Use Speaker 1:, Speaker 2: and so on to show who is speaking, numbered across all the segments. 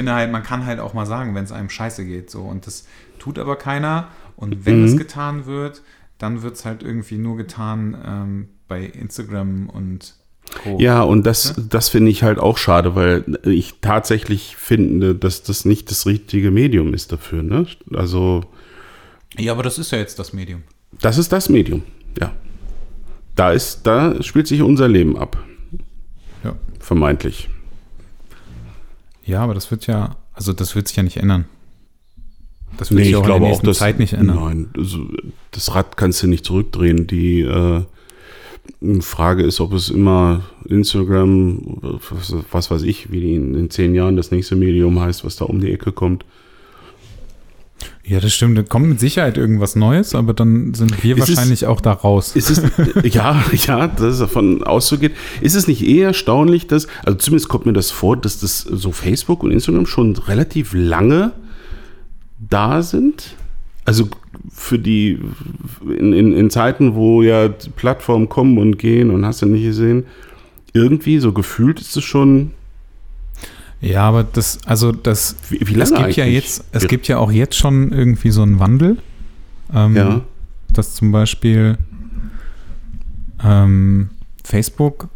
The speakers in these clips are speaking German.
Speaker 1: finde halt, man kann halt auch mal sagen, wenn es einem scheiße geht. So. Und das tut aber keiner. Und wenn
Speaker 2: Mhm.
Speaker 1: es getan wird, dann wird es halt irgendwie nur getan ähm, bei Instagram und Co.
Speaker 2: Ja, und das, das finde ich halt auch schade, weil ich tatsächlich finde, dass das nicht das richtige Medium ist dafür. Ne? Also,
Speaker 1: ja, aber das ist ja jetzt das Medium.
Speaker 2: das ist das Medium, ja. Da ist, da spielt sich unser Leben ab,
Speaker 1: Ja.
Speaker 2: vermeintlich.
Speaker 1: Ja, aber das wird ja, also das wird sich ja nicht ändern. Das wird sich auch in der nächsten Zeit nicht ändern.
Speaker 2: Nein, also das Rad kannst du nicht zurückdrehen. Die äh, Frage ist, ob es immer Instagram, was, was weiß ich, wie die in, in zehn Jahren das nächste Medium heißt, was da um die Ecke kommt.
Speaker 1: Ja, das stimmt. Da kommt mit Sicherheit irgendwas Neues, aber dann sind wir
Speaker 2: Ist es-
Speaker 1: wahrscheinlich auch da raus.
Speaker 2: Ist es, ja, ja, dass es davon auszugeht. Ist es nicht eher erstaunlich, dass, also zumindest kommt mir das vor, dass das so Facebook und Instagram schon relativ lange da sind? Also für die, in, in, in Zeiten, wo ja Plattformen kommen und gehen und hast du nicht gesehen, irgendwie so gefühlt ist es schon,
Speaker 1: Ja, aber das, also das,
Speaker 2: wie, wie
Speaker 1: es gibt ja jetzt, es gibt ja auch jetzt schon irgendwie so einen Wandel. Ähm,
Speaker 2: Ja.
Speaker 1: Dass zum Beispiel ähm, Facebook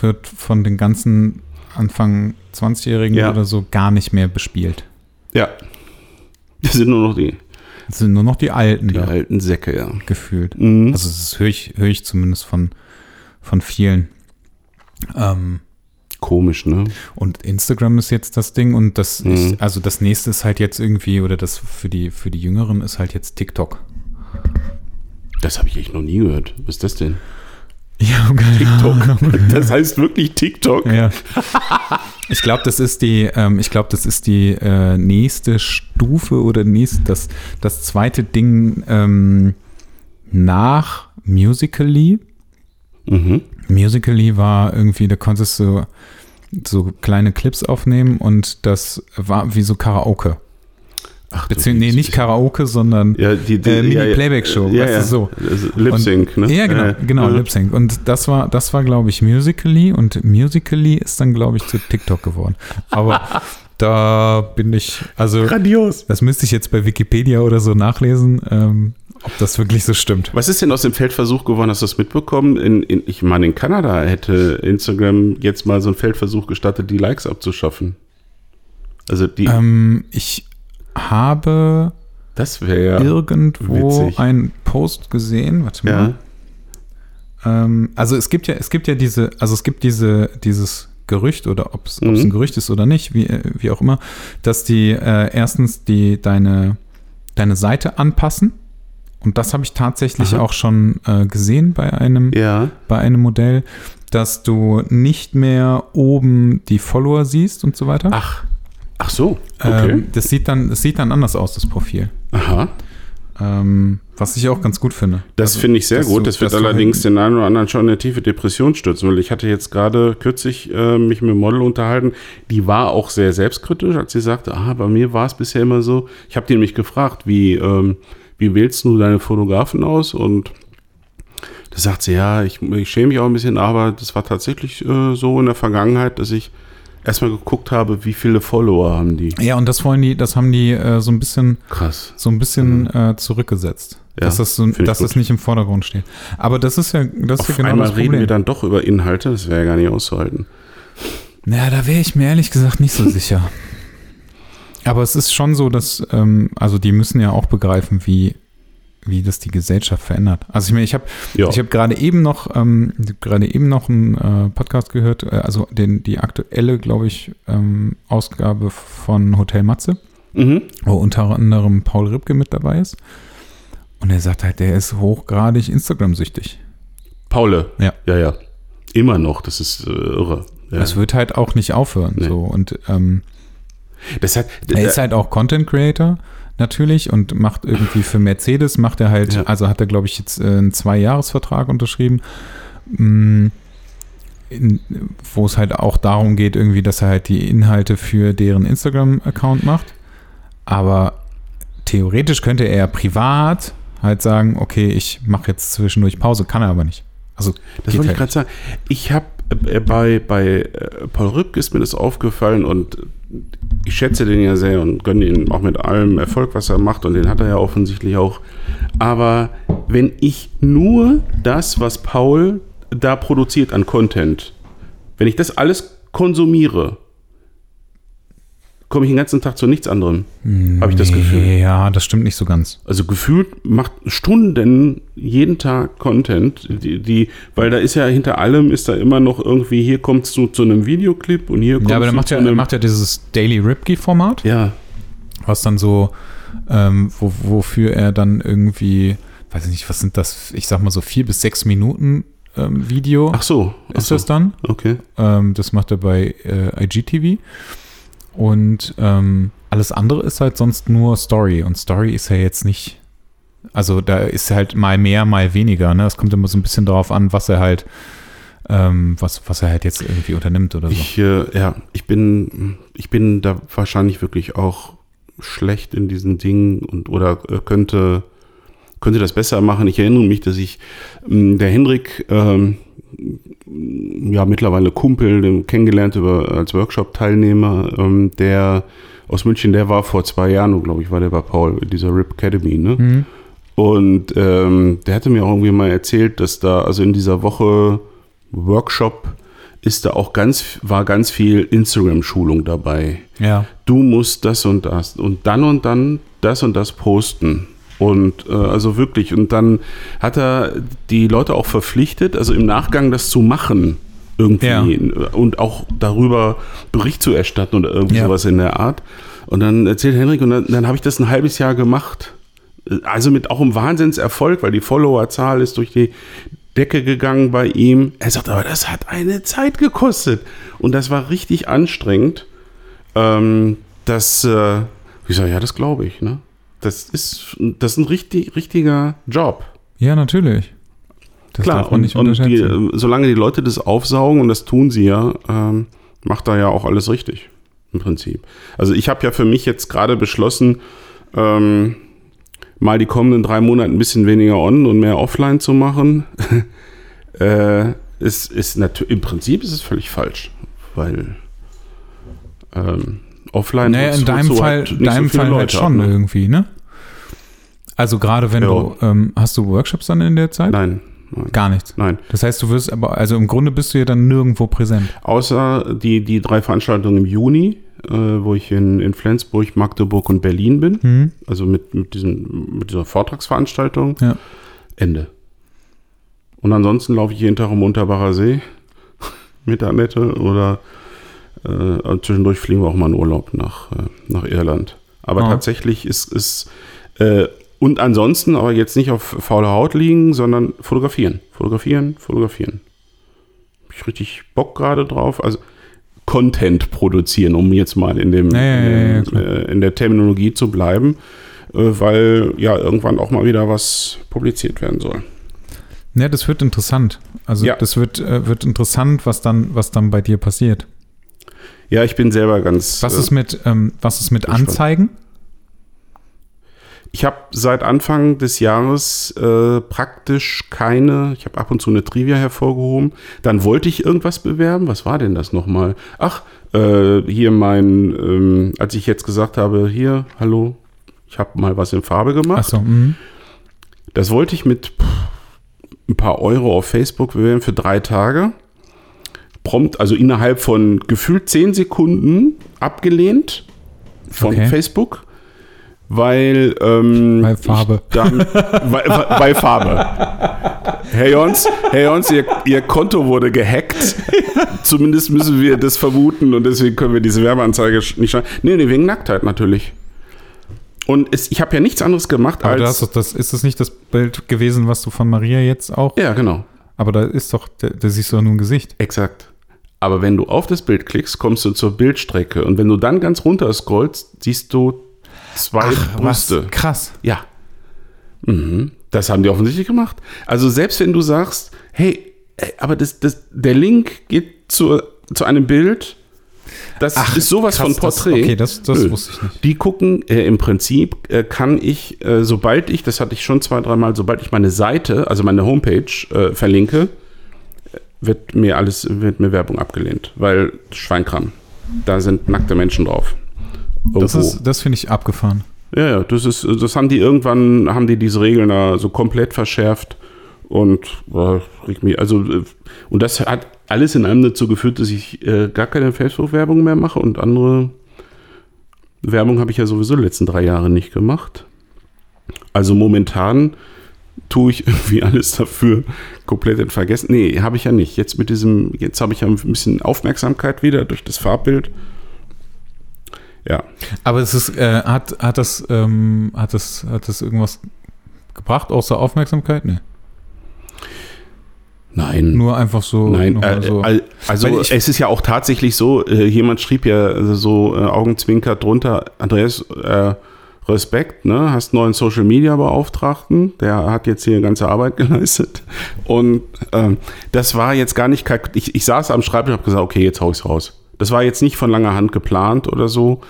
Speaker 1: wird von den ganzen Anfang 20-Jährigen
Speaker 2: Ja.
Speaker 1: oder so gar nicht mehr bespielt.
Speaker 2: Ja. Das sind nur noch die,
Speaker 1: Es sind nur noch die Alten
Speaker 2: die
Speaker 1: da
Speaker 2: alten Säcke, ja.
Speaker 1: gefühlt.
Speaker 2: Mhm.
Speaker 1: Also das höre ich, höre ich zumindest von, von vielen. Ähm,
Speaker 2: Komisch, ne?
Speaker 1: Und Instagram ist jetzt das Ding und das,
Speaker 2: Mhm.
Speaker 1: ich, also das nächste ist halt jetzt irgendwie, oder das für die, für die Jüngeren ist halt jetzt TikTok.
Speaker 2: Das habe ich echt noch nie gehört. Was ist das denn?
Speaker 1: Ja,
Speaker 2: TikTok. Das heißt wirklich TikTok.
Speaker 1: Ja. Ich glaube, das ist die, ähm, ich glaube, das ist die äh, nächste Stufe oder nächst, das, das zweite Ding ähm, nach Musically.
Speaker 2: Mhm.
Speaker 1: Musically war irgendwie, da konntest du so kleine Clips aufnehmen und das war wie so Karaoke.
Speaker 2: Ach,
Speaker 1: Beziehungsweise, nee, nicht. Karaoke, sondern
Speaker 2: Ja, die, die
Speaker 1: äh,
Speaker 2: ja, ja.
Speaker 1: Mini-Playback-Show,
Speaker 2: Ja,
Speaker 1: weißt
Speaker 2: ja.
Speaker 1: du, so.
Speaker 2: Also Lip Sync, ne?
Speaker 1: Ja, genau, genau,
Speaker 2: äh.
Speaker 1: Lip Sync. Und das war, das war, glaube ich, Musically und Musically ist dann, glaube ich, zu TikTok geworden. Aber da bin ich, also
Speaker 2: Grandios.
Speaker 1: das müsste ich jetzt bei Wikipedia oder so nachlesen, ähm, ob das wirklich so stimmt.
Speaker 2: Was ist denn aus dem Feldversuch geworden? Hast du das mitbekommen? In, in, ich meine, in Kanada hätte Instagram jetzt mal so einen Feldversuch gestattet, die Likes abzuschaffen. Also die,
Speaker 1: Ähm, ich habe
Speaker 2: das wäre
Speaker 1: irgendwo
Speaker 2: witzig.
Speaker 1: einen Post gesehen, warte mal.
Speaker 2: ja.
Speaker 1: Ähm, also es gibt ja, es gibt ja diese, also es gibt diese, dieses Gerücht oder ob es
Speaker 2: Mhm.
Speaker 1: ein Gerücht ist oder nicht, wie, äh, wie auch immer, dass die äh, erstens die deine, deine Seite anpassen. Und das habe ich tatsächlich
Speaker 2: Aha.
Speaker 1: auch schon äh, gesehen bei einem,
Speaker 2: Ja.
Speaker 1: bei einem Modell, dass du nicht mehr oben die Follower siehst und so weiter.
Speaker 2: Ach. Ach so. Okay.
Speaker 1: Ähm, das sieht dann, das sieht dann anders aus, das Profil.
Speaker 2: Aha.
Speaker 1: Ähm, was ich auch ganz gut finde.
Speaker 2: Das
Speaker 1: Also,
Speaker 2: finde ich sehr gut.
Speaker 1: du-
Speaker 2: das wird allerdings
Speaker 1: halt-
Speaker 2: den einen oder anderen schon in eine tiefe Depression stürzen, weil ich hatte jetzt gerade kürzlich äh, mich mit einem Model unterhalten, die war auch sehr selbstkritisch, als sie sagte, ah, bei mir war es bisher immer so. Ich habe die nämlich gefragt, wie, ähm, wie wählst du deine Fotografen aus? Und da sagt sie, ja, ich, ich schäme mich auch ein bisschen, aber das war tatsächlich äh, so in der Vergangenheit, dass ich erstmal geguckt habe, wie viele Follower haben die.
Speaker 1: Ja, und das wollen die, das haben die äh, so ein bisschen,
Speaker 2: Krass.
Speaker 1: so ein bisschen äh, zurückgesetzt.
Speaker 2: Mhm. Ja,
Speaker 1: dass das, so, dass das nicht im Vordergrund steht. Aber das ist ja, das ist ja
Speaker 2: Auf
Speaker 1: genau
Speaker 2: einmal
Speaker 1: das
Speaker 2: reden wir
Speaker 1: Problem.
Speaker 2: dann doch über Inhalte, das wäre ja gar nicht auszuhalten.
Speaker 1: naja, da wäre ich mir ehrlich gesagt nicht so sicher. Aber es ist schon so, dass, ähm, also die müssen ja auch begreifen, wie, wie das die Gesellschaft verändert. Also ich meine, ich habe
Speaker 2: Ja.
Speaker 1: ich habe gerade eben noch, ähm, hab gerade eben noch einen äh, Podcast gehört, äh, also den, die aktuelle, glaube ich, ähm, Ausgabe von Hotel Matze.
Speaker 2: Mhm.
Speaker 1: wo unter anderem Paul Ripke mit dabei ist. Und er sagt halt, der ist hochgradig Instagram-süchtig.
Speaker 2: Paule.
Speaker 1: Ja.
Speaker 2: Ja, ja. Immer noch, das ist äh, irre. Ja.
Speaker 1: Es wird halt auch nicht aufhören.
Speaker 2: Nee.
Speaker 1: So. Und ähm,
Speaker 2: das hat,
Speaker 1: er ist halt auch Content Creator natürlich und macht irgendwie für Mercedes, macht er halt,
Speaker 2: Ja.
Speaker 1: also hat er, glaube ich, jetzt äh, einen Zwei-Jahres-Vertrag unterschrieben. Mm, wo es halt auch darum geht, irgendwie, dass er halt die Inhalte für deren Instagram-Account macht. Aber theoretisch könnte er privat halt sagen, okay, ich mache jetzt zwischendurch Pause, kann er aber nicht. Also
Speaker 2: das wollte ich
Speaker 1: halt
Speaker 2: gerade sagen. Ich habe äh, bei, bei äh, Paul Rübke ist mir das aufgefallen und ich schätze den ja sehr und gönne ihn auch mit allem Erfolg, was er macht und den hat er ja offensichtlich auch. Aber wenn ich nur das, was Paul da produziert an Content, wenn ich das alles konsumiere, komme ich den ganzen Tag zu nichts anderem. Habe ich das Gefühl.
Speaker 1: Ja, das stimmt nicht so ganz.
Speaker 2: Also gefühlt macht Stunden jeden Tag Content, die, die, weil da ist ja hinter allem ist da immer noch irgendwie, hier kommst du zu einem Videoclip und hier kommst
Speaker 1: Ja, aber
Speaker 2: du
Speaker 1: der macht ja, macht ja dieses Daily Ripkey-Format,
Speaker 2: ja,
Speaker 1: was dann so, ähm, wo, wofür er dann irgendwie, weiß ich nicht, was sind das, ich sag mal so vier bis sechs Minuten ähm, Video
Speaker 2: ach so. Ach
Speaker 1: ist
Speaker 2: so.
Speaker 1: das dann.
Speaker 2: Okay.
Speaker 1: Ähm, das macht er bei äh, IGTV. Und ähm, alles andere ist halt sonst nur Story. Und Story ist ja jetzt nicht. Also da ist halt mal mehr, mal weniger. Ne? Es kommt immer so ein bisschen darauf an, was er halt, ähm, was, was er halt jetzt irgendwie unternimmt oder so.
Speaker 2: Ich, äh, ja, ich bin, ich bin da wahrscheinlich wirklich auch schlecht in diesen Dingen und oder äh, könnte, könnte das besser machen. Ich erinnere mich, dass ich, ähm, der Hendrik, ähm, ja, mittlerweile Kumpel, den kennengelernt über, als Workshop-Teilnehmer, ähm, der aus München, der war vor zwei Jahren, glaube ich, war der bei Paul, dieser RIP Academy, ne?
Speaker 1: Mhm.
Speaker 2: Und ähm, der hatte mir auch irgendwie mal erzählt, dass da, also in dieser Woche Workshop ist da auch ganz, war ganz viel Instagram-Schulung dabei.
Speaker 1: Ja.
Speaker 2: Du musst das und das und dann und dann das und das posten. Und äh, also wirklich, und dann hat er die Leute auch verpflichtet, also im Nachgang das zu machen. Irgendwie
Speaker 1: Ja.
Speaker 2: und auch darüber Bericht zu erstatten oder irgendwie
Speaker 1: Ja.
Speaker 2: sowas in der Art. Und dann erzählt Henrik, und dann, dann habe ich das ein halbes Jahr gemacht. Also mit auch einem Wahnsinnserfolg, weil die Followerzahl ist durch die Decke gegangen bei ihm. Er sagt, aber das hat eine Zeit gekostet. Und das war richtig anstrengend. Ähm, das, äh, ich sage, ja, das glaube ich. Ne? Das, ist, das ist ein richtig, richtiger Job.
Speaker 1: Ja, natürlich. Das
Speaker 2: Klar,
Speaker 1: darf man
Speaker 2: und,
Speaker 1: nicht
Speaker 2: und die, äh, solange die Leute das aufsaugen, und das tun sie ja, ähm, macht er ja auch alles richtig. Im Prinzip. Also ich habe ja für mich jetzt gerade beschlossen, ähm, mal die kommenden drei Monate ein bisschen weniger on und mehr offline zu machen. äh, ist, ist im Prinzip ist es völlig falsch, weil ähm, offline
Speaker 1: naja, in deinem
Speaker 2: du
Speaker 1: Fall,
Speaker 2: halt
Speaker 1: deinem
Speaker 2: so
Speaker 1: Fall halt
Speaker 2: Leute ab,
Speaker 1: schon
Speaker 2: ne?
Speaker 1: irgendwie, ne? Also gerade wenn
Speaker 2: Ja.
Speaker 1: du, ähm, hast du Workshops dann in der Zeit?
Speaker 2: Nein, nein,
Speaker 1: Gar nichts.
Speaker 2: nein.
Speaker 1: Das heißt, du wirst aber, also im Grunde bist du ja dann nirgendwo präsent.
Speaker 2: Außer die, die drei Veranstaltungen im Juni, äh, wo ich in, in Flensburg, Magdeburg und Berlin bin.
Speaker 1: Hm?
Speaker 2: Also mit, mit, diesen, mit dieser Vortragsveranstaltung.
Speaker 1: Ja.
Speaker 2: Ende. Und ansonsten laufe ich jeden Tag am Unterbacher See mit Annette oder äh, zwischendurch fliegen wir auch mal in Urlaub nach, äh, nach Irland. Aber
Speaker 1: Ah.
Speaker 2: tatsächlich ist es äh, und ansonsten aber jetzt nicht auf faule Haut liegen, sondern fotografieren. Fotografieren, fotografieren. Hab ich richtig Bock gerade drauf. Also Content produzieren, um jetzt mal in dem
Speaker 1: ja,
Speaker 2: in,
Speaker 1: klar.
Speaker 2: äh, in der Terminologie zu bleiben, äh, weil ja irgendwann auch mal wieder was publiziert werden soll.
Speaker 1: Ja, das wird interessant. Also
Speaker 2: Ja.
Speaker 1: das wird, äh, wird interessant, was dann, was dann bei dir passiert.
Speaker 2: Ja, ich bin selber ganz.
Speaker 1: Was
Speaker 2: äh,
Speaker 1: ist mit, ähm, was ist mit
Speaker 2: gespannt.
Speaker 1: Anzeigen?
Speaker 2: Ich habe seit Anfang des Jahres äh, praktisch keine, ich habe ab und zu eine Trivia hervorgehoben. Dann wollte ich irgendwas bewerben. Was war denn das nochmal? Ach, äh, hier mein, ähm, als ich jetzt gesagt habe, hier, hallo, ich habe mal was in Farbe gemacht.
Speaker 1: Achso, mhm.
Speaker 2: Das wollte ich mit pff, ein paar Euro auf Facebook bewerben für drei Tage. Prompt, also innerhalb von gefühlt zehn Sekunden abgelehnt von
Speaker 1: Okay.
Speaker 2: Facebook, weil ähm,
Speaker 1: Bei Farbe.
Speaker 2: Dann, bei, bei Farbe. Herr Jons, Herr Jons ihr, ihr Konto wurde gehackt. Zumindest müssen wir das vermuten und deswegen können wir diese Werbeanzeige nicht schreiben. Nee, nee, wegen Nacktheit natürlich. Und es, ich habe ja nichts anderes gemacht
Speaker 1: Aber
Speaker 2: als.
Speaker 1: doch das, ist das nicht das Bild gewesen, was du von Maria jetzt auch?
Speaker 2: ja, genau.
Speaker 1: Aber da ist doch, da, da siehst du doch nur ein Gesicht.
Speaker 2: Exakt. Aber wenn du auf das Bild klickst, kommst du zur Bildstrecke. Und wenn du dann ganz runter scrollst, siehst du zwei
Speaker 1: was
Speaker 2: Brüste.
Speaker 1: krass.
Speaker 2: Ja. Mhm. Das haben die offensichtlich gemacht. Also selbst wenn du sagst, hey, ey, aber das, das, der Link geht zu, zu einem Bild, das ist sowas
Speaker 1: krass,
Speaker 2: von Porträt.
Speaker 1: Das, okay, das, das wusste ich nicht.
Speaker 2: Die gucken, äh, im Prinzip äh, kann ich, äh, sobald ich, das hatte ich schon zwei, dreimal, sobald ich meine Seite, also meine Homepage äh, verlinke, äh, wird mir alles, wird mir Werbung abgelehnt, weil Schweinkram. Da sind nackte Menschen drauf.
Speaker 1: Das, ist, das finde ich abgefahren.
Speaker 2: Ja, ja, das ist, das haben die irgendwann, haben die diese Regeln da so komplett verschärft und äh, mich, also, äh, und das hat alles in allem dazu geführt, dass ich äh, gar keine Facebook-Werbung mehr mache und andere Werbung habe ich ja sowieso die letzten drei Jahre nicht gemacht. Also momentan tue ich irgendwie alles dafür komplett in Vergessen. Nee, habe ich ja nicht. Jetzt mit diesem, jetzt habe ich ja ein bisschen Aufmerksamkeit wieder durch das Farbbild. Ja.
Speaker 1: Aber es ist, äh, hat, hat das, ähm, hat das, hat das irgendwas gebracht außer Aufmerksamkeit? Nee.
Speaker 2: Nein.
Speaker 1: Nur einfach so.
Speaker 2: Nein, äh, so. also ich, es ist ja auch tatsächlich so, äh, jemand schrieb ja so äh, Augenzwinkert drunter, Andreas, äh, Respekt, ne? Hast neuen Social Media Beauftragten, der hat jetzt hier ganze Arbeit geleistet. Und ähm, das war jetzt gar nicht, ich, ich saß am Schreibtisch und habe gesagt, okay, jetzt hau ich's raus. Das war jetzt nicht von langer Hand geplant oder so.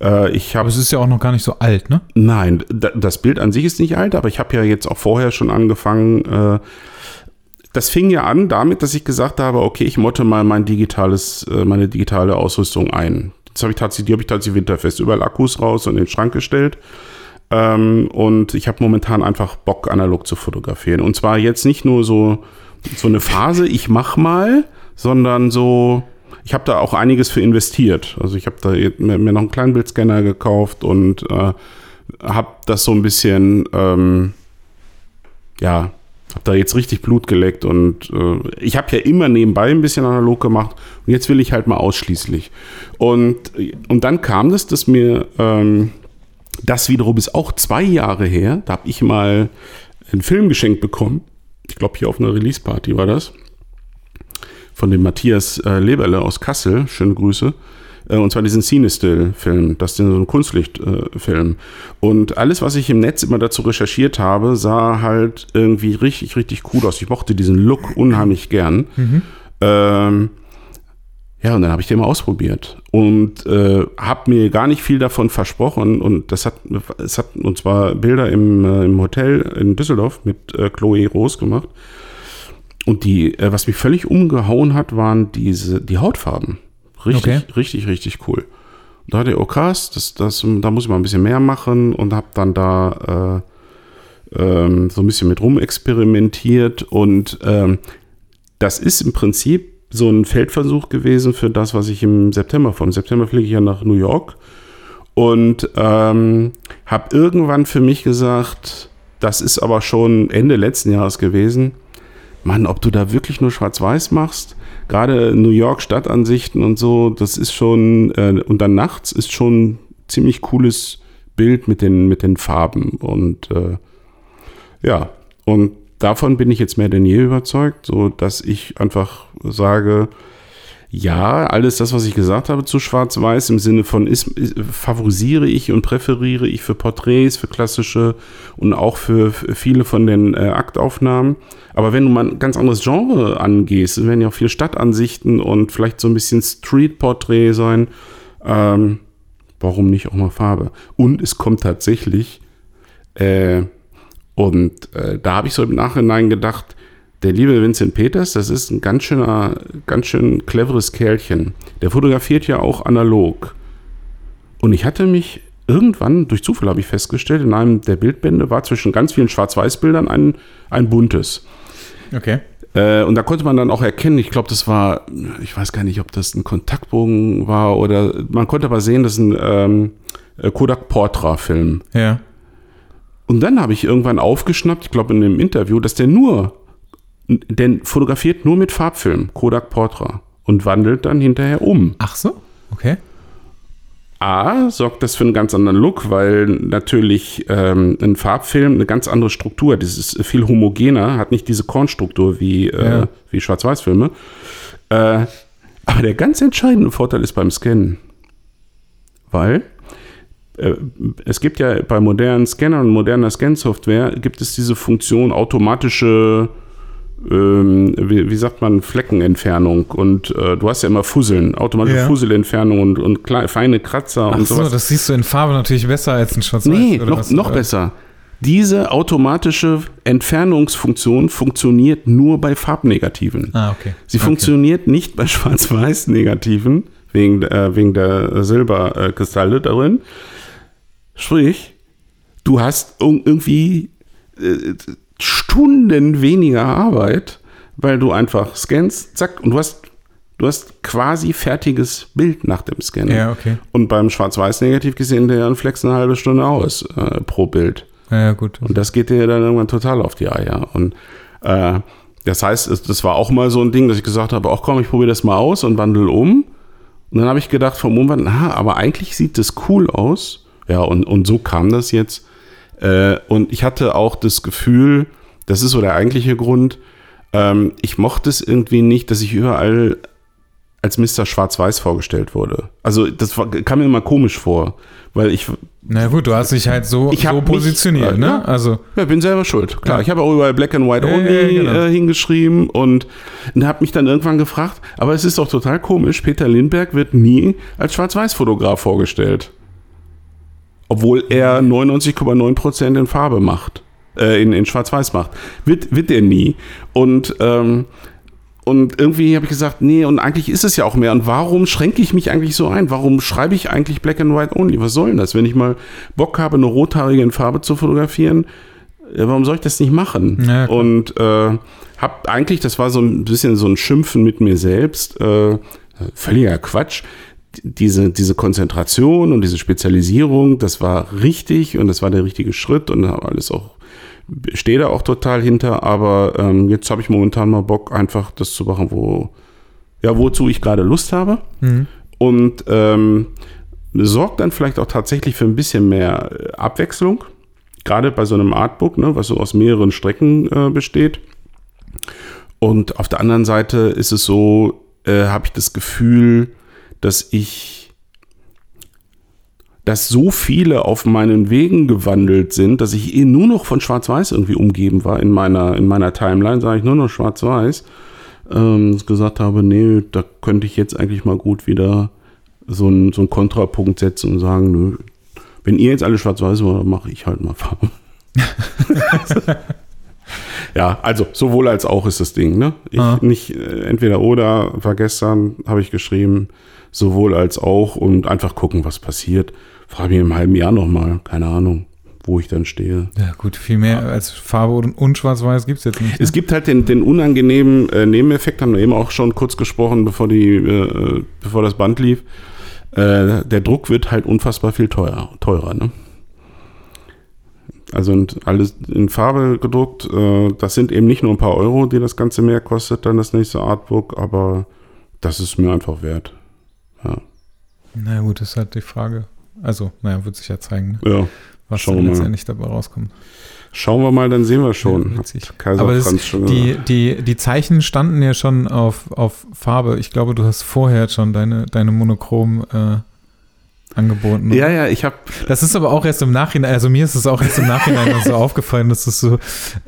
Speaker 2: Äh, ich hab,
Speaker 1: aber es ist ja auch noch gar nicht so alt, ne?
Speaker 2: Nein, das Bild an sich ist nicht alt, aber ich habe ja jetzt auch vorher schon angefangen. Äh, das fing ja an damit, dass ich gesagt habe, okay, ich motte mal mein digitales, äh, meine digitale Ausrüstung ein. Das habe ich tatsächlich, die habe ich tatsächlich winterfest überall Akkus raus und in den Schrank gestellt. Ähm, und ich habe momentan einfach Bock, analog zu fotografieren. Und zwar jetzt nicht nur so, so eine Phase, ich mach mal, sondern so, ich habe da auch einiges für investiert. Also ich habe da mir, noch einen Kleinbildscanner gekauft und äh, habe das so ein bisschen, ähm, ja, habe da jetzt richtig Blut geleckt und äh, ich habe ja immer nebenbei ein bisschen analog gemacht und jetzt will ich halt mal ausschließlich. Und, und dann kam das, dass mir, ähm, das wiederum ist auch zwei Jahre her, da habe ich mal einen Film geschenkt bekommen. Ich glaube, hier auf einer Release-Party war das. Von dem Matthias äh, Leberle aus Kassel. Schöne Grüße. Äh, und zwar diesen Cinestill-Film. Das ist so ein Kunstlichtfilm. und alles, was ich im Netz immer dazu recherchiert habe, sah halt irgendwie richtig, richtig cool aus. Ich mochte diesen Look unheimlich gern. Mhm. Ähm, ja, und dann habe ich den mal ausprobiert und äh, habe mir gar nicht viel davon versprochen. Und das hat, es hat und zwar Bilder im, äh, im Hotel in Düsseldorf mit äh, Chloe Rose gemacht. Und die, äh, was mich völlig umgehauen hat, waren diese, die Hautfarben. Richtig, okay. richtig, richtig cool. Da hatte ich, oh krass, das, das, da muss ich mal ein bisschen mehr machen und habe dann da äh, ähm, so ein bisschen mit rumexperimentiert. Und ähm, das ist im Prinzip so ein Feldversuch gewesen für das, was ich im September vom September fliege ich ja nach New York und ähm, habe irgendwann für mich gesagt, das ist aber schon Ende letzten Jahres gewesen. Mann, ob du da wirklich nur Schwarz-Weiß machst, gerade New York Stadtansichten und so, das ist schon, äh, und dann nachts ist schon ziemlich cooles Bild mit den, mit den Farben. Und äh, ja, und davon bin ich jetzt mehr denn je überzeugt, so dass ich einfach sage, ja, alles das, was ich gesagt habe zu Schwarz-Weiß im Sinne von ist, ist, favorisiere ich und präferiere ich für Porträts, für klassische und auch für, viele von den äh, Aktaufnahmen. Aber wenn du mal ein ganz anderes Genre angehst, es werden ja auch viele Stadtansichten und vielleicht so ein bisschen Street-Porträt sein, ähm, warum nicht auch mal Farbe? Und es kommt tatsächlich, äh, und äh, da habe ich so im Nachhinein gedacht, der liebe Vincent Peters, das ist ein ganz schöner, ganz schön cleveres Kerlchen. Der fotografiert ja auch analog. Und ich hatte mich irgendwann, durch Zufall habe ich festgestellt, in einem der Bildbände war zwischen ganz vielen Schwarz-Weiß-Bildern ein, ein buntes.
Speaker 1: Okay.
Speaker 2: Äh, und da konnte man dann auch erkennen, ich glaube, das war, ich weiß gar nicht, ob das ein Kontaktbogen war oder man konnte aber sehen, das ist ein ähm, Kodak Portra-Film.
Speaker 1: Ja.
Speaker 2: Und dann habe ich irgendwann aufgeschnappt, ich glaube in einem Interview, dass der nur denn fotografiert nur mit Farbfilm, Kodak Portra, und wandelt dann hinterher um.
Speaker 1: Ach so, okay.
Speaker 2: A, sorgt das für einen ganz anderen Look, weil natürlich ähm, ein Farbfilm eine ganz andere Struktur hat. Das ist viel homogener, hat nicht diese Kornstruktur wie, äh, ja. wie Schwarz-Weiß-Filme. Äh, aber der ganz entscheidende Vorteil ist beim Scannen. Weil äh, es gibt ja bei modernen Scannern und moderner Scan-Software gibt es diese Funktion automatische ähm, wie, wie, sagt man, Fleckenentfernung. Und äh, du hast ja immer Fusseln, automatische ja. Fusselentfernung und, und kleine, feine Kratzer Ach und sowas.
Speaker 1: So, das siehst du in Farbe natürlich besser als in Schwarz-Weiß.
Speaker 2: Nee, noch, was, noch besser. Diese automatische Entfernungsfunktion funktioniert nur bei Farbnegativen.
Speaker 1: Ah, okay.
Speaker 2: Sie
Speaker 1: okay.
Speaker 2: funktioniert nicht bei Schwarz-Weiß-Negativen, wegen, äh, wegen der Silberkristalle darin. Sprich, du hast irgendwie äh, Stunden weniger Arbeit, weil du einfach scannst, zack, und du hast, du hast quasi fertiges Bild nach dem Scannen.
Speaker 1: Ja, okay.
Speaker 2: Und beim Schwarz-Weiß-Negativ gesehen der ein Flex eine halbe Stunde aus äh, pro Bild.
Speaker 1: Ja, ja, gut.
Speaker 2: Und das geht dir dann irgendwann total auf die Eier. Und äh, das heißt, das war auch mal so ein Ding, dass ich gesagt habe, ach komm, ich probiere das mal aus und wandel um. Und dann habe ich gedacht vom Umwandeln, ah, aber eigentlich sieht das cool aus. Ja, und, und so kam das jetzt. Äh, und ich hatte auch das Gefühl, das ist so der eigentliche Grund, ähm, ich mochte es irgendwie nicht, dass ich überall als Mr. Schwarz-Weiß vorgestellt wurde. Also das war, kam mir immer komisch vor, weil ich
Speaker 1: Na gut, du hast dich halt so, so
Speaker 2: mich-
Speaker 1: positioniert,
Speaker 2: äh,
Speaker 1: ne?
Speaker 2: ja.
Speaker 1: Also,
Speaker 2: Ja, bin selber schuld. Klar,
Speaker 1: Ja.
Speaker 2: ich habe auch überall Black and White Only
Speaker 1: ja, genau.
Speaker 2: äh, hingeschrieben und, und habe mich dann irgendwann gefragt, aber es ist doch total komisch, Peter Lindbergh wird nie als Schwarz-Weiß-Fotograf vorgestellt. Obwohl er 99,9% in Farbe macht, äh, in, in Schwarz-Weiß macht. Wird, wird er nie. Und, ähm, und irgendwie habe ich gesagt, nee, und eigentlich ist es ja auch mehr. Und warum schränke ich mich eigentlich so ein? Warum schreibe ich eigentlich Black and White Only? Was soll denn das? Wenn ich mal Bock habe, eine rothaarige in Farbe zu fotografieren, ja, warum soll ich das nicht machen?
Speaker 1: Ja,
Speaker 2: und äh, hab eigentlich, das war so ein bisschen so ein Schimpfen mit mir selbst, äh, völliger Quatsch. Diese, diese Konzentration und diese Spezialisierung, das war richtig und das war der richtige Schritt und alles auch, stehe da auch total hinter, aber ähm, jetzt habe ich momentan mal Bock, einfach das zu machen, wo, ja, wozu ich gerade Lust habe
Speaker 1: mhm.
Speaker 2: und ähm, sorgt dann vielleicht auch tatsächlich für ein bisschen mehr äh, Abwechslung. Gerade bei so einem Artbook, ne, was so aus mehreren Strecken äh, besteht. Und auf der anderen Seite ist es so, äh, habe ich das Gefühl, dass ich, dass so viele auf meinen Wegen gewandelt sind, dass ich eh nur noch von Schwarz-Weiß irgendwie umgeben war in meiner, in meiner Timeline, sage ich nur noch Schwarz-Weiß, ähm, gesagt habe, nee, da könnte ich jetzt eigentlich mal gut wieder so einen, so einen Kontrapunkt setzen und sagen, nö, wenn ihr jetzt alle schwarz-weiß wollt, mache ich halt mal Farbe. ja, also sowohl als auch ist das Ding, ne? Ich
Speaker 1: Ah.
Speaker 2: nicht äh, entweder oder, war gestern, habe ich geschrieben, sowohl als auch und einfach gucken, was passiert. Frage mich im halben Jahr nochmal, keine Ahnung, wo ich dann stehe.
Speaker 1: ja gut, viel mehr als Farbe und, und Schwarz-Weiß gibt es jetzt nicht. ne?
Speaker 2: Es gibt halt den, den unangenehmen äh, Nebeneffekt, haben wir eben auch schon kurz gesprochen, bevor, die, äh, bevor das Band lief. Äh, der Druck wird halt unfassbar viel teurer. teurer ne? Also alles in Farbe gedruckt. Äh, das sind eben nicht nur ein paar Euro, die das Ganze mehr kostet, dann das nächste Artbook, aber das ist mir einfach wert.
Speaker 1: Na gut, das ist halt die Frage. Also, naja, wird sich ja zeigen, ne?
Speaker 2: ja.
Speaker 1: was dann letztendlich dabei rauskommt.
Speaker 2: Schauen wir mal, dann sehen wir schon.
Speaker 1: Ja,
Speaker 2: Kaiser
Speaker 1: Aber
Speaker 2: Franz schon
Speaker 1: die, die, die Zeichen standen ja schon auf, auf Farbe. Ich glaube, du hast vorher schon deine, deine Monochrom äh, angeboten.
Speaker 2: Ja, ja, ich habe
Speaker 1: Das ist aber auch erst im Nachhinein, also mir ist es auch erst im Nachhinein so aufgefallen, dass es so.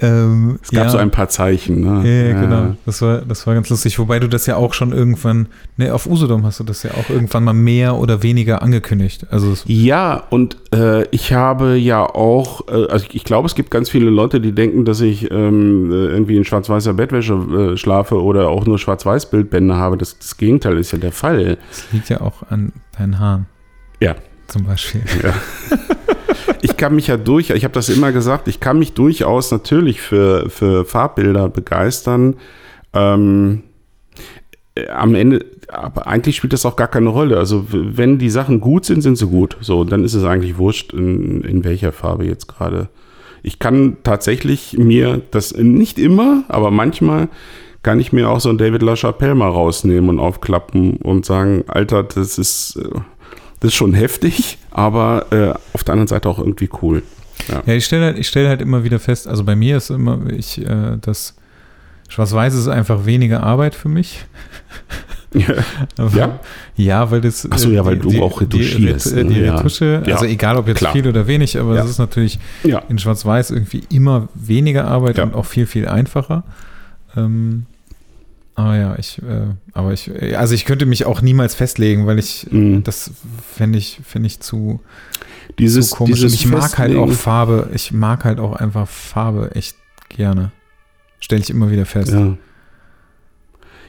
Speaker 1: Ähm,
Speaker 2: es gab
Speaker 1: ja,
Speaker 2: so ein paar Zeichen. Ne?
Speaker 1: Ja, ja, genau. Das war, das war ganz lustig. Wobei du das ja auch schon irgendwann, ne, auf Usedom hast du das ja auch irgendwann mal mehr oder weniger angekündigt. Also
Speaker 2: Ja, und äh, ich habe ja auch, äh, also ich, ich glaube, es gibt ganz viele Leute, die denken, dass ich ähm, äh, irgendwie in schwarz-weißer Bettwäsche äh, schlafe oder auch nur schwarz-weiß-Bildbände habe. Das, das Gegenteil ist ja der Fall.
Speaker 1: es liegt ja auch an deinen Haaren.
Speaker 2: Ja.
Speaker 1: Zum Beispiel.
Speaker 2: Ich kann mich ja durch, ich habe das immer gesagt, ich kann mich durchaus natürlich für, für Farbbilder begeistern. Ähm, äh, am Ende, aber eigentlich spielt das auch gar keine Rolle. Also wenn die Sachen gut sind, sind sie gut. So, dann ist es eigentlich wurscht, in, in welcher Farbe jetzt gerade. Ich kann tatsächlich mir das nicht immer, aber manchmal kann ich mir auch so ein David LaChapelle mal rausnehmen und aufklappen und sagen, Alter, das ist, äh, das ist schon heftig, aber äh, auf der anderen Seite auch irgendwie cool.
Speaker 1: Ja, ich stelle halt, ich stell halt immer wieder fest, also bei mir ist immer, ich, äh, das Schwarz-Weiß ist einfach weniger Arbeit für mich. Aber-
Speaker 2: Ja?
Speaker 1: Ja, weil das.
Speaker 2: Ach so,
Speaker 1: äh,
Speaker 2: ja, weil du auch retuschierst,
Speaker 1: Die,
Speaker 2: ne?
Speaker 1: die
Speaker 2: Ja.
Speaker 1: Retusche,
Speaker 2: Ja.
Speaker 1: also egal ob jetzt
Speaker 2: Klar.
Speaker 1: viel oder wenig, aber
Speaker 2: Ja.
Speaker 1: es ist natürlich
Speaker 2: ja.
Speaker 1: in Schwarz-Weiß irgendwie immer weniger Arbeit
Speaker 2: Ja.
Speaker 1: und auch viel, viel einfacher. Ähm, aber ja, ich, äh, aber ich, äh, also ich könnte mich auch niemals festlegen, weil ich,
Speaker 2: Mhm.
Speaker 1: das fände ich, fände ich zu,
Speaker 2: Dieses,
Speaker 1: zu komisch.
Speaker 2: Dieses
Speaker 1: ich mag halt auch
Speaker 2: Festlegen-
Speaker 1: Farbe, ich mag halt auch einfach Farbe echt gerne. Stelle ich immer wieder fest.
Speaker 2: Ja.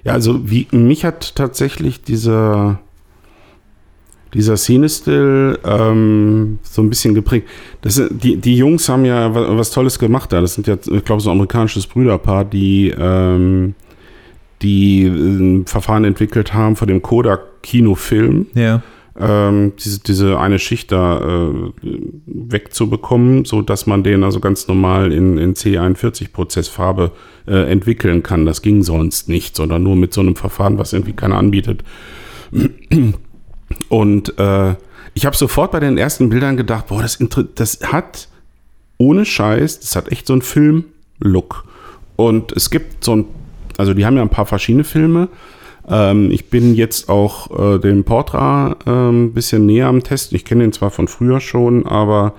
Speaker 2: ja, also wie mich hat tatsächlich dieser dieser Scene-Still ähm, so ein bisschen geprägt. Das, die, die Jungs haben ja wa- was Tolles gemacht da. Das sind ja, ich glaube, so ein amerikanisches Brüderpaar, die, ähm, die ein Verfahren entwickelt haben von dem Kodak-Kinofilm
Speaker 1: Ja.
Speaker 2: ähm, diese, diese eine Schicht da äh, wegzubekommen, so dass man den also ganz normal in, in C41-Prozessfarbe äh, entwickeln kann. Das ging sonst nicht, sondern nur mit so einem Verfahren, was irgendwie keiner anbietet. Und äh, ich habe sofort bei den ersten Bildern gedacht, boah, das, das hat ohne Scheiß, das hat echt so einen Film-Look. Und es gibt so ein, also die haben ja ein paar verschiedene Filme. Ähm, ich bin jetzt auch äh, den Portra ein ähm, bisschen näher am Testen. Ich kenne den zwar von früher schon, aber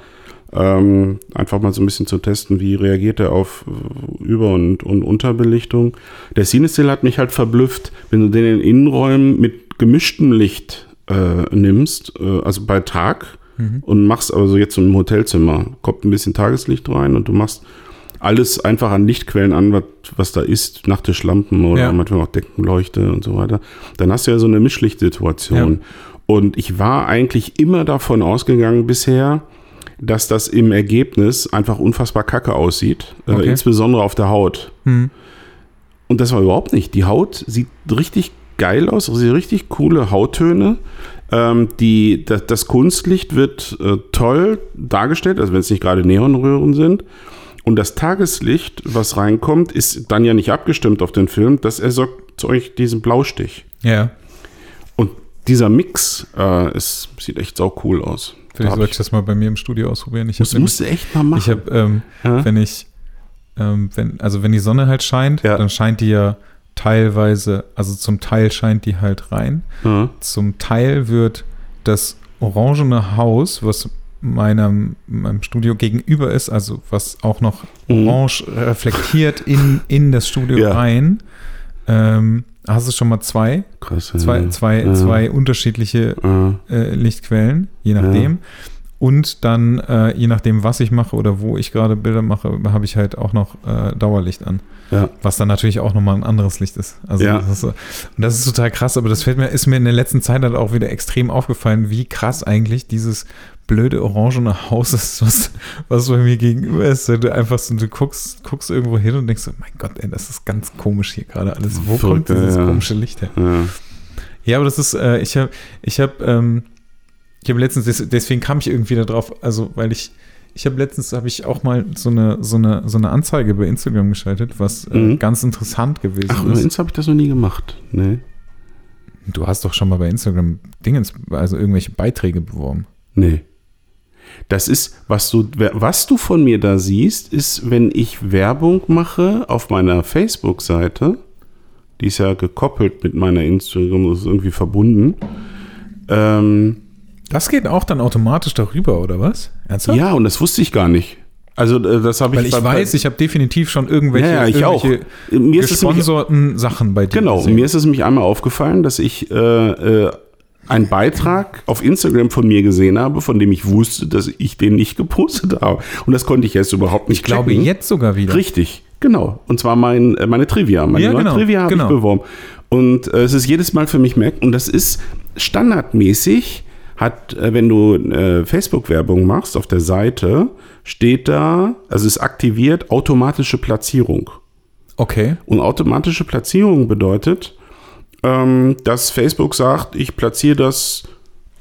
Speaker 2: ähm, einfach mal so ein bisschen zu testen, wie reagiert er auf äh, Über- und, und Unterbelichtung. Der Cinestill hat mich halt verblüfft, wenn du den in Innenräumen mit gemischtem Licht äh, nimmst, äh, also bei Tag und machst also jetzt so im Hotelzimmer, kommt ein bisschen Tageslicht rein und du machst alles einfach an Lichtquellen an, was, was da ist, Nachttischlampen oder
Speaker 1: Ja.
Speaker 2: manchmal auch Deckenleuchte und so weiter. Dann hast du ja so eine Mischlichtsituation. Und ich war eigentlich immer davon ausgegangen bisher, dass das im Ergebnis einfach unfassbar kacke aussieht,
Speaker 1: Okay.
Speaker 2: äh, insbesondere auf der Haut.
Speaker 1: Hm.
Speaker 2: Und das war überhaupt nicht. Die Haut sieht richtig geil aus, also richtig coole Hauttöne. Ähm, die, das, das Kunstlicht wird äh, toll dargestellt, also wenn es nicht gerade Neonröhren sind. Und das Tageslicht, was reinkommt, ist dann ja nicht abgestimmt auf den Film. Das erzeugt euch diesen Blaustich.
Speaker 1: Ja.
Speaker 2: Und dieser Mix äh, es sieht echt sau cool aus.
Speaker 1: Vielleicht
Speaker 2: hab
Speaker 1: sollte ich das mal bei mir im Studio ausprobieren. Ich
Speaker 2: Musst,
Speaker 1: habe
Speaker 2: musst du echt mal machen.
Speaker 1: ich hab, ähm,
Speaker 2: Ja?
Speaker 1: wenn ich, ähm, wenn, also wenn die Sonne halt scheint,
Speaker 2: Ja.
Speaker 1: dann scheint die ja teilweise, also zum Teil scheint die halt rein.
Speaker 2: ja.
Speaker 1: Zum Teil wird das orangene Haus, was meinem, meinem Studio gegenüber ist, also was auch noch
Speaker 2: Mhm.
Speaker 1: orange reflektiert in, in das Studio
Speaker 2: Ja.
Speaker 1: rein. Ähm, hast du schon mal zwei?
Speaker 2: Krass.
Speaker 1: Zwei,
Speaker 2: ja.
Speaker 1: zwei,
Speaker 2: ja.
Speaker 1: zwei unterschiedliche äh, Lichtquellen, je nachdem. Und dann, äh, je nachdem, was ich mache oder wo ich gerade Bilder mache, habe ich halt auch noch äh, Dauerlicht an.
Speaker 2: Ja.
Speaker 1: Was dann natürlich auch nochmal ein anderes Licht ist. Also
Speaker 2: Ja.
Speaker 1: das ist so, und das ist total krass, aber das fällt mir, ist mir in der letzten Zeit halt auch wieder extrem aufgefallen, wie krass eigentlich dieses blöde orangene Haus ist, was, was bei mir gegenüber ist. Wenn Du einfach so, du guckst, guckst irgendwo hin und denkst so, mein Gott, ey, das ist ganz komisch hier gerade alles. Wo
Speaker 2: Verrückt,
Speaker 1: kommt dieses
Speaker 2: ja.
Speaker 1: komische Licht her?
Speaker 2: Ja.
Speaker 1: Ja, aber das ist, äh, ich habe, ich habe, ähm, ich habe letztens, des- deswegen kam ich irgendwie da drauf, also weil ich, ich habe letztens, habe ich auch mal so eine, so eine, so eine Anzeige bei Instagram geschaltet, was äh,
Speaker 2: Mhm.
Speaker 1: ganz interessant gewesen
Speaker 2: Ach, über
Speaker 1: ist.
Speaker 2: Insta habe ich das noch nie gemacht. Nee.
Speaker 1: Du hast doch schon mal bei Instagram Dingens, also irgendwelche Beiträge beworben.
Speaker 2: Nee. Das ist, was du, was du von mir da siehst, ist, wenn ich Werbung mache auf meiner Facebook-Seite, die ist ja gekoppelt mit meiner Instagram, das ist irgendwie verbunden. Ähm,
Speaker 1: Das geht auch dann automatisch darüber, oder was? Ernsthaft?
Speaker 2: ja, und das wusste ich gar nicht. Also, äh, das habe ich.
Speaker 1: Weil ich
Speaker 2: bei-
Speaker 1: weiß, ich habe definitiv schon irgendwelche,
Speaker 2: Ja, ja,
Speaker 1: irgendwelche
Speaker 2: es nämlich
Speaker 1: gesponserten Sachen bei dir
Speaker 2: Genau,
Speaker 1: gesehen.
Speaker 2: mir ist es nämlich einmal aufgefallen, dass ich äh, äh, einen Beitrag auf Instagram von mir gesehen habe, von dem ich wusste, dass ich den nicht gepostet habe. Und das konnte ich erst überhaupt nicht
Speaker 1: ich glaube
Speaker 2: checken.
Speaker 1: jetzt sogar wieder.
Speaker 2: Richtig, genau. Und zwar mein, äh, meine Trivia. Meine
Speaker 1: Ja,
Speaker 2: neue
Speaker 1: genau,
Speaker 2: Trivia habe
Speaker 1: genau.
Speaker 2: ich beworben. Und äh, es ist jedes Mal für mich merkt, und das ist standardmäßig, hat, äh, wenn du äh, Facebook-Werbung machst auf der Seite, steht da, also ist aktiviert automatische Platzierung.
Speaker 1: Okay.
Speaker 2: Und automatische Platzierung bedeutet, ähm, dass Facebook sagt, ich platziere das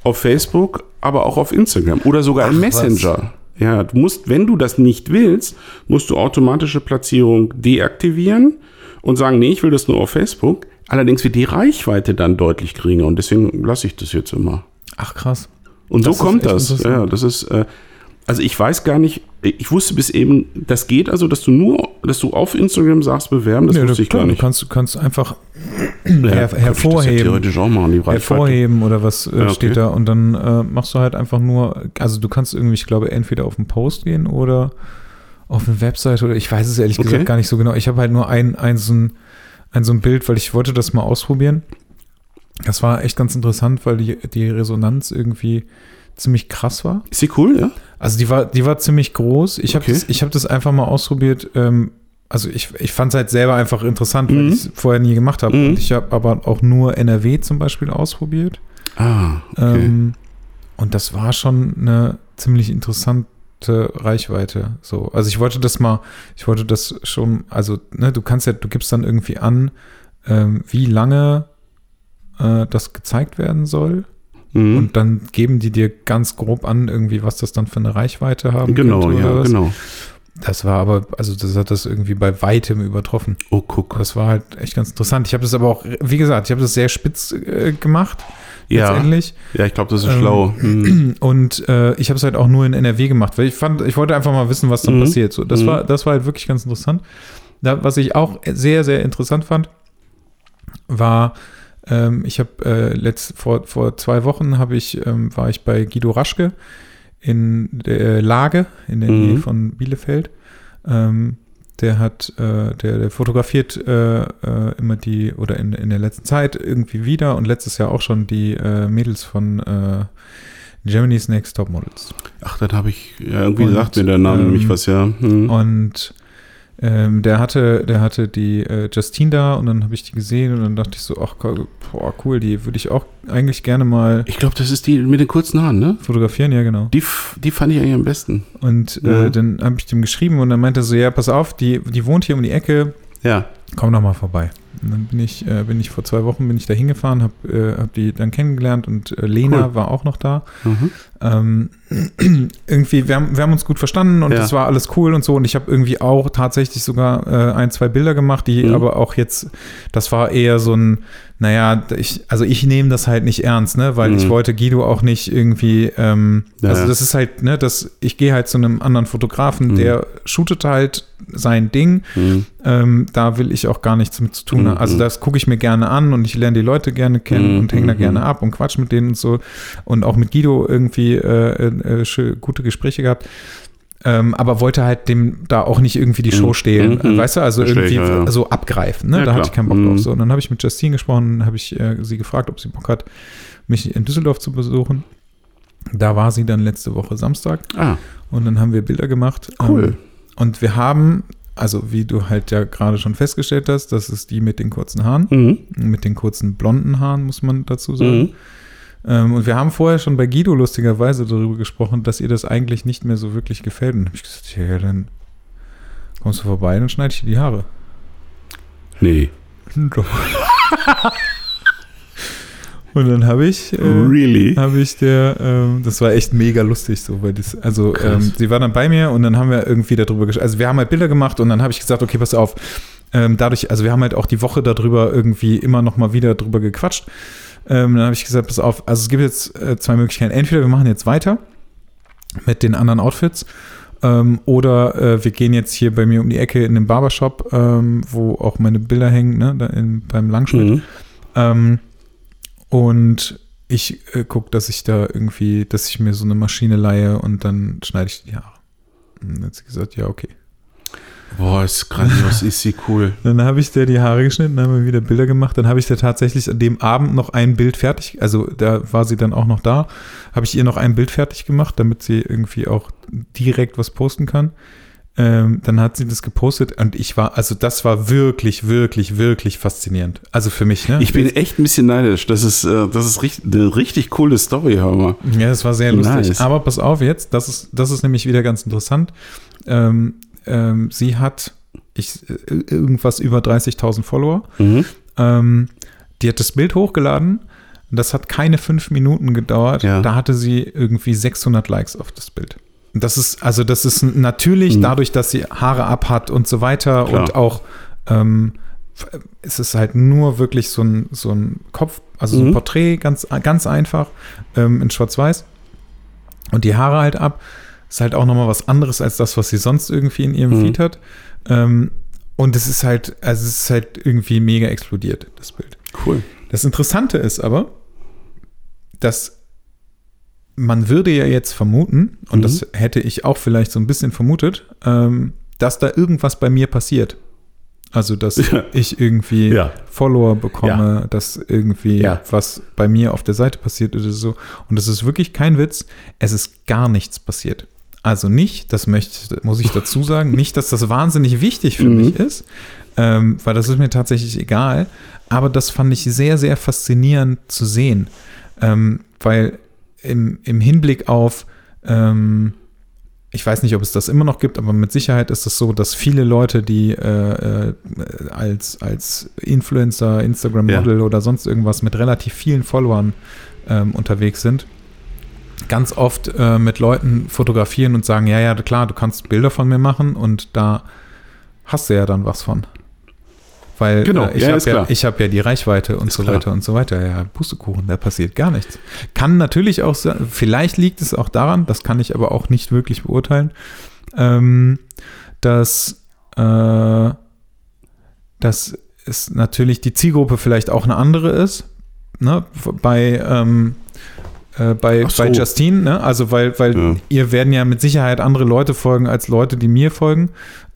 Speaker 2: auf Facebook, aber auch auf Instagram oder sogar im
Speaker 1: Ach, was.
Speaker 2: Messenger. Ja, du musst, wenn du das nicht willst, musst du automatische Platzierung deaktivieren und sagen, nee, ich will das nur auf Facebook. Allerdings wird die Reichweite dann deutlich geringer und deswegen lasse ich das jetzt immer.
Speaker 1: Ach krass.
Speaker 2: Und
Speaker 1: Das
Speaker 2: so kommt das. Ja, das ist, äh, also ich weiß gar nicht, ich wusste bis eben, das geht also, dass du nur, dass du auf Instagram sagst, bewerben, das
Speaker 1: Nee,
Speaker 2: wusste ich gar
Speaker 1: klar,
Speaker 2: nicht.
Speaker 1: Du kannst, du kannst einfach
Speaker 2: Ja,
Speaker 1: her-
Speaker 2: ich das ja
Speaker 1: hervorheben.
Speaker 2: auch machen,
Speaker 1: hervorheben oder was äh,
Speaker 2: Ja, okay.
Speaker 1: steht da und dann äh, machst du halt einfach nur, also du kannst irgendwie, ich glaube, entweder auf einen Post gehen oder auf eine Webseite oder ich weiß es ehrlich
Speaker 2: Okay.
Speaker 1: gesagt gar nicht so genau. Ich habe halt nur ein, ein, so ein, ein so ein Bild, weil ich wollte das mal ausprobieren. Das war echt ganz interessant, weil die, die Resonanz irgendwie ziemlich krass war.
Speaker 2: Ist sie cool, ja?
Speaker 1: Also die war, die war ziemlich groß. Ich habe
Speaker 2: Okay.
Speaker 1: das, ich hab das einfach mal ausprobiert. Ähm, also ich, ich fand es halt selber einfach interessant, weil
Speaker 2: Mhm.
Speaker 1: ich es vorher nie gemacht habe.
Speaker 2: Mhm.
Speaker 1: Und ich habe aber auch nur NRW zum Beispiel ausprobiert.
Speaker 2: Ah, okay.
Speaker 1: Ähm, und das war schon eine ziemlich interessante Reichweite. So, also ich wollte das mal, ich wollte das schon, also ne, du kannst ja, du gibst dann irgendwie an, ähm, wie lange äh, das gezeigt werden soll.
Speaker 2: Mhm.
Speaker 1: Und dann geben die dir ganz grob an, irgendwie, was das dann für eine Reichweite haben
Speaker 2: genau,
Speaker 1: könnte
Speaker 2: ja,
Speaker 1: was.
Speaker 2: genau.
Speaker 1: Das war aber, also das hat das irgendwie bei weitem übertroffen.
Speaker 2: Oh, guck.
Speaker 1: Das war halt echt ganz interessant. Ich habe das aber auch, wie gesagt, ich habe das sehr spitz äh, gemacht,
Speaker 2: Ja.
Speaker 1: letztendlich.
Speaker 2: Ja, ich glaube, das ist
Speaker 1: Ähm,
Speaker 2: schlau. Mhm.
Speaker 1: Und äh, ich habe es halt auch nur in NRW gemacht, weil ich fand, ich wollte einfach mal wissen, was dann
Speaker 2: Mhm.
Speaker 1: passiert. So, das,
Speaker 2: Mhm.
Speaker 1: war, das war halt wirklich ganz interessant. Da, was ich auch sehr, sehr interessant fand, war, ähm, ich habe äh, letzt, vor, vor zwei Wochen habe ich, ähm, war ich bei Guido Raschke in der Lage, in der
Speaker 2: Mhm.
Speaker 1: Nähe von Bielefeld. Ähm, der hat, äh, der, der fotografiert äh, äh, immer die, oder in, in der letzten Zeit irgendwie wieder und letztes Jahr auch schon die äh, Mädels von äh, Germany's Next Top Models.
Speaker 2: Ach, dann habe ich, ja, irgendwie
Speaker 1: Und,
Speaker 2: sagt mir der Name
Speaker 1: ähm,
Speaker 2: nämlich was, ja. Mhm.
Speaker 1: Und ähm, der hatte, der hatte die äh, Justine da und dann habe ich die gesehen und dann dachte ich so, ach boah, cool, die würde ich auch eigentlich gerne mal
Speaker 2: Ich glaube, das ist die mit den kurzen Haaren, ne?
Speaker 1: fotografieren, ja genau.
Speaker 2: Die, die fand ich eigentlich am besten.
Speaker 1: Und
Speaker 2: Ja.
Speaker 1: äh, dann habe ich dem geschrieben und dann meinte er so, ja, pass auf, die, die wohnt hier um die Ecke,
Speaker 2: Ja.
Speaker 1: Komm doch mal vorbei. Und dann bin ich, äh, bin ich vor zwei Wochen bin ich da hingefahren, habe äh, hab die dann kennengelernt und äh, Lena
Speaker 2: Cool.
Speaker 1: war auch noch da.
Speaker 2: Mhm.
Speaker 1: Ähm, irgendwie, wir haben, wir haben uns gut verstanden und
Speaker 2: Ja.
Speaker 1: es war alles cool und so. Und ich habe irgendwie auch tatsächlich sogar äh, ein, zwei Bilder gemacht, die
Speaker 2: Mhm.
Speaker 1: aber auch jetzt, das war eher so ein, naja, ich, also ich nehme das halt nicht ernst, ne? Weil ich
Speaker 2: Mhm.
Speaker 1: wollte Guido auch nicht irgendwie, ähm,
Speaker 2: Ja,
Speaker 1: also das ist halt, ne, das, ich gehe halt zu einem anderen Fotografen,
Speaker 2: Mhm.
Speaker 1: der shootet halt sein Ding.
Speaker 2: Mhm.
Speaker 1: Ähm, da will ich auch gar nichts mit zu tun
Speaker 2: Mhm.
Speaker 1: haben. Also das gucke ich mir gerne an und ich lerne die Leute gerne kennen
Speaker 2: Mhm,
Speaker 1: und hänge da
Speaker 2: mhm.
Speaker 1: gerne ab und quatsch mit denen und so. Und auch mit Guido irgendwie äh, äh, schö- gute Gespräche gehabt. Ähm, aber wollte halt dem da auch nicht irgendwie die Show
Speaker 2: Mhm,
Speaker 1: stehlen.
Speaker 2: mhm.
Speaker 1: Äh, weißt du, also
Speaker 2: Verstehe
Speaker 1: irgendwie
Speaker 2: ja, ja.
Speaker 1: so abgreifen. Ne?
Speaker 2: Ja,
Speaker 1: da hatte
Speaker 2: klar.
Speaker 1: ich keinen Bock
Speaker 2: Mhm.
Speaker 1: drauf. So, und dann habe ich mit Justine gesprochen, habe ich äh, sie gefragt, ob sie Bock hat, mich in Düsseldorf zu besuchen. Da war sie dann letzte Woche Samstag
Speaker 2: Ah,
Speaker 1: und dann haben wir Bilder gemacht.
Speaker 2: Cool.
Speaker 1: Ähm, und wir haben, also wie du halt ja gerade schon festgestellt hast, das ist die mit den kurzen Haaren,
Speaker 2: mhm.
Speaker 1: mit den kurzen blonden Haaren, muss man dazu sagen. Ähm, und wir haben vorher schon bei Guido lustigerweise darüber gesprochen, dass ihr das eigentlich nicht mehr so wirklich gefällt. Und dann habe ich gesagt, ja, dann kommst du vorbei, dann schneide ich dir die Haare.
Speaker 2: Nee.
Speaker 1: Doch. und dann habe ich, äh,
Speaker 2: really?
Speaker 1: habe ich der, ähm, das war echt mega lustig so, weil das, also ähm, sie war dann bei mir und dann haben wir irgendwie darüber, gesch- also wir haben halt Bilder gemacht und dann habe ich gesagt, okay, pass auf, ähm, dadurch, also wir haben halt auch die Woche darüber irgendwie immer noch mal wieder drüber gequatscht. Ähm, dann habe ich gesagt, pass auf, also es gibt jetzt äh, zwei Möglichkeiten. Entweder wir machen jetzt weiter mit den anderen Outfits ähm, oder äh, wir gehen jetzt hier bei mir um die Ecke in den Barbershop, ähm, wo auch meine Bilder hängen, ne, da in, beim Langschnitt.
Speaker 2: Mhm.
Speaker 1: Ähm, und ich äh, gucke, dass ich da irgendwie, dass ich mir so eine Maschine leihe und dann schneide ich die Haare. Und dann hat sie gesagt, ja, okay.
Speaker 2: Boah, ist grandios, ist sie cool.
Speaker 1: Dann habe ich der die Haare geschnitten, dann haben wir wieder Bilder gemacht. Dann habe ich der tatsächlich an dem Abend noch ein Bild fertig, also da war sie dann auch noch da, habe ich ihr noch ein Bild fertig gemacht, damit sie irgendwie auch direkt was posten kann. Ähm, dann hat sie das gepostet und ich war, also das war wirklich, wirklich, wirklich faszinierend. Also für mich, ne?
Speaker 2: Ich bin echt ein bisschen neidisch. Das ist, äh, das ist richtig, eine richtig coole Story, hör mal.
Speaker 1: Ja, das war sehr lustig.
Speaker 2: Nice.
Speaker 1: Aber pass auf jetzt, das ist, das ist nämlich wieder ganz interessant. Ähm, ähm, sie hat ich, äh, irgendwas über 30.000 Follower.
Speaker 2: Mhm.
Speaker 1: Ähm, die hat das Bild hochgeladen. Das hat keine fünf Minuten gedauert.
Speaker 2: Ja.
Speaker 1: Da hatte sie irgendwie 600 Likes auf das Bild. Das ist, also das ist natürlich
Speaker 2: Mhm.
Speaker 1: dadurch, dass sie Haare ab hat und so weiter
Speaker 2: Klar.
Speaker 1: und auch ähm, es ist halt nur wirklich so ein, so ein Kopf, also so ein
Speaker 2: Mhm.
Speaker 1: Porträt, ganz, ganz einfach, ähm, in Schwarz-Weiß. Und die Haare halt ab. Ist halt auch nochmal was anderes als das, was sie sonst irgendwie in ihrem
Speaker 2: Mhm.
Speaker 1: Feed hat. Ähm, und es ist halt, also es ist halt irgendwie mega explodiert, das Bild.
Speaker 2: Cool.
Speaker 1: Das Interessante ist aber, dass man würde ja jetzt vermuten, und
Speaker 2: Mhm.
Speaker 1: das hätte ich auch vielleicht so ein bisschen vermutet, ähm, dass da irgendwas bei mir passiert. Also, dass
Speaker 2: Ja.
Speaker 1: ich irgendwie
Speaker 2: Ja.
Speaker 1: Follower bekomme, dass irgendwie
Speaker 2: Ja.
Speaker 1: was bei mir auf der Seite passiert oder so. Und das ist wirklich kein Witz. Es ist gar nichts passiert. Also nicht, das möchte, muss ich dazu sagen, nicht, dass das wahnsinnig wichtig für
Speaker 2: Mhm.
Speaker 1: mich ist, ähm, weil das ist mir tatsächlich egal. Aber das fand ich sehr, sehr faszinierend zu sehen, ähm, weil im, im Hinblick auf, ähm, ich weiß nicht, ob es das immer noch gibt, aber mit Sicherheit ist es so, dass viele Leute, die äh, äh, als, als Influencer, Instagram-Model
Speaker 2: Ja.
Speaker 1: oder sonst irgendwas mit relativ vielen Followern ähm, unterwegs sind, ganz oft äh, mit Leuten fotografieren und sagen, ja, ja, klar, du kannst Bilder von mir machen und da hast du ja dann was von. Weil
Speaker 2: Genau,
Speaker 1: äh, ich
Speaker 2: ja,
Speaker 1: habe ja, ich hab ja die Reichweite und
Speaker 2: Ist
Speaker 1: so
Speaker 2: klar.
Speaker 1: weiter und so weiter. Ja, Pustekuchen, da passiert gar nichts. Kann natürlich auch sein, vielleicht liegt es auch daran, das kann ich aber auch nicht wirklich beurteilen, ähm, dass, äh, dass es natürlich die Zielgruppe vielleicht auch eine andere ist. Ne? Bei, ähm, äh, bei,
Speaker 2: so.
Speaker 1: bei Justine, ne? also weil, weil
Speaker 2: Ja.
Speaker 1: ihr werden ja mit Sicherheit andere Leute folgen als Leute, die mir folgen.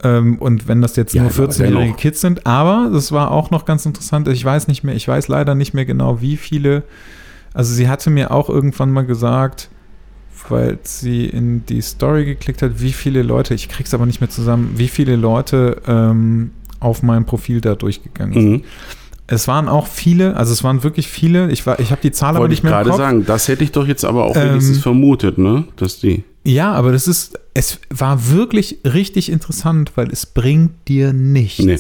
Speaker 1: Ähm, und wenn das jetzt
Speaker 2: Ja,
Speaker 1: nur
Speaker 2: aber
Speaker 1: 14-jährige
Speaker 2: dennoch.
Speaker 1: Kids sind, aber das war auch noch ganz interessant. Ich weiß nicht mehr, ich weiß leider nicht mehr genau, wie viele. Also sie hatte mir auch irgendwann mal gesagt, weil sie in die Story geklickt hat, wie viele Leute, ich krieg's aber nicht mehr zusammen, wie viele Leute ähm, auf mein Profil da durchgegangen sind.
Speaker 2: Mhm.
Speaker 1: Es waren auch viele, also es waren wirklich viele. Ich, war, ich habe die Zahl aber
Speaker 2: Wollte
Speaker 1: nicht
Speaker 2: ich
Speaker 1: mehr im
Speaker 2: gerade sagen, das hätte ich doch jetzt aber auch
Speaker 1: Ähm,
Speaker 2: wenigstens vermutet, ne? Dass die.
Speaker 1: Ja, aber das ist, es war wirklich richtig interessant, weil es bringt dir nichts.
Speaker 2: Nee.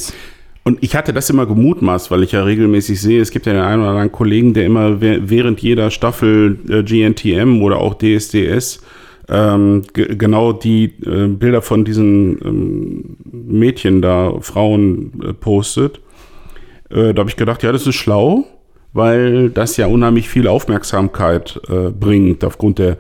Speaker 2: Und ich hatte das immer gemutmaßt, weil ich ja regelmäßig sehe, es gibt ja den einen oder anderen Kollegen, der immer wäh- während jeder Staffel äh, GNTM oder auch DSDS ähm, ge- genau die äh, Bilder von diesen ähm, Mädchen da, Frauen äh, postet. Äh, da habe ich gedacht, ja, das ist schlau, weil das ja unheimlich viel Aufmerksamkeit äh, bringt aufgrund der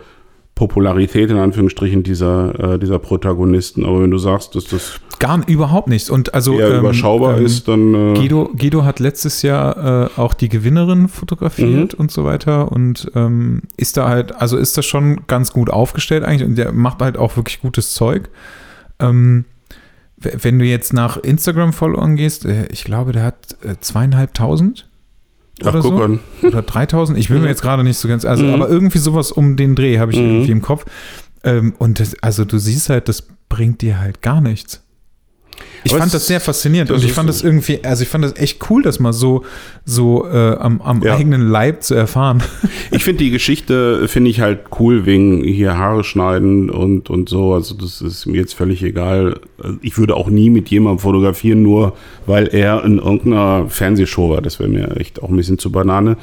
Speaker 2: Popularität in Anführungsstrichen dieser, äh, dieser Protagonisten. Aber wenn du sagst, dass das
Speaker 1: Gar überhaupt nichts. Und also
Speaker 2: eher
Speaker 1: ähm,
Speaker 2: überschaubar
Speaker 1: ähm,
Speaker 2: ist, dann äh,
Speaker 1: Guido, Guido hat letztes Jahr äh, auch die Gewinnerin fotografiert
Speaker 2: Mhm.
Speaker 1: und so weiter und ähm, ist da halt, also ist das schon ganz gut aufgestellt eigentlich und der macht halt auch wirklich gutes Zeug. Ähm, wenn du jetzt nach Instagram-Followern gehst, äh, ich glaube, der hat äh, zweieinhalbtausend
Speaker 2: Ach,
Speaker 1: oder
Speaker 2: guck
Speaker 1: so.
Speaker 2: an.
Speaker 1: oder 3000, ich bin mir jetzt gerade nicht so ganz, also
Speaker 2: Mhm.
Speaker 1: aber irgendwie sowas um den Dreh habe ich
Speaker 2: Mhm.
Speaker 1: irgendwie im Kopf. Ähm, und das, also du siehst halt, das bringt dir halt gar nichts. Ich
Speaker 2: Aber
Speaker 1: fand das sehr faszinierend und ich fand
Speaker 2: so.
Speaker 1: das irgendwie, also ich fand das echt cool, das mal so, so äh, am, am
Speaker 2: Ja.
Speaker 1: eigenen Leib zu erfahren.
Speaker 2: Ich finde die Geschichte, finde ich halt cool, wegen hier Haare schneiden und, und so. Also das ist mir jetzt völlig egal. Ich würde auch nie mit jemandem fotografieren, nur weil er in irgendeiner Fernsehshow war. Das wäre mir echt auch ein bisschen zu Banane.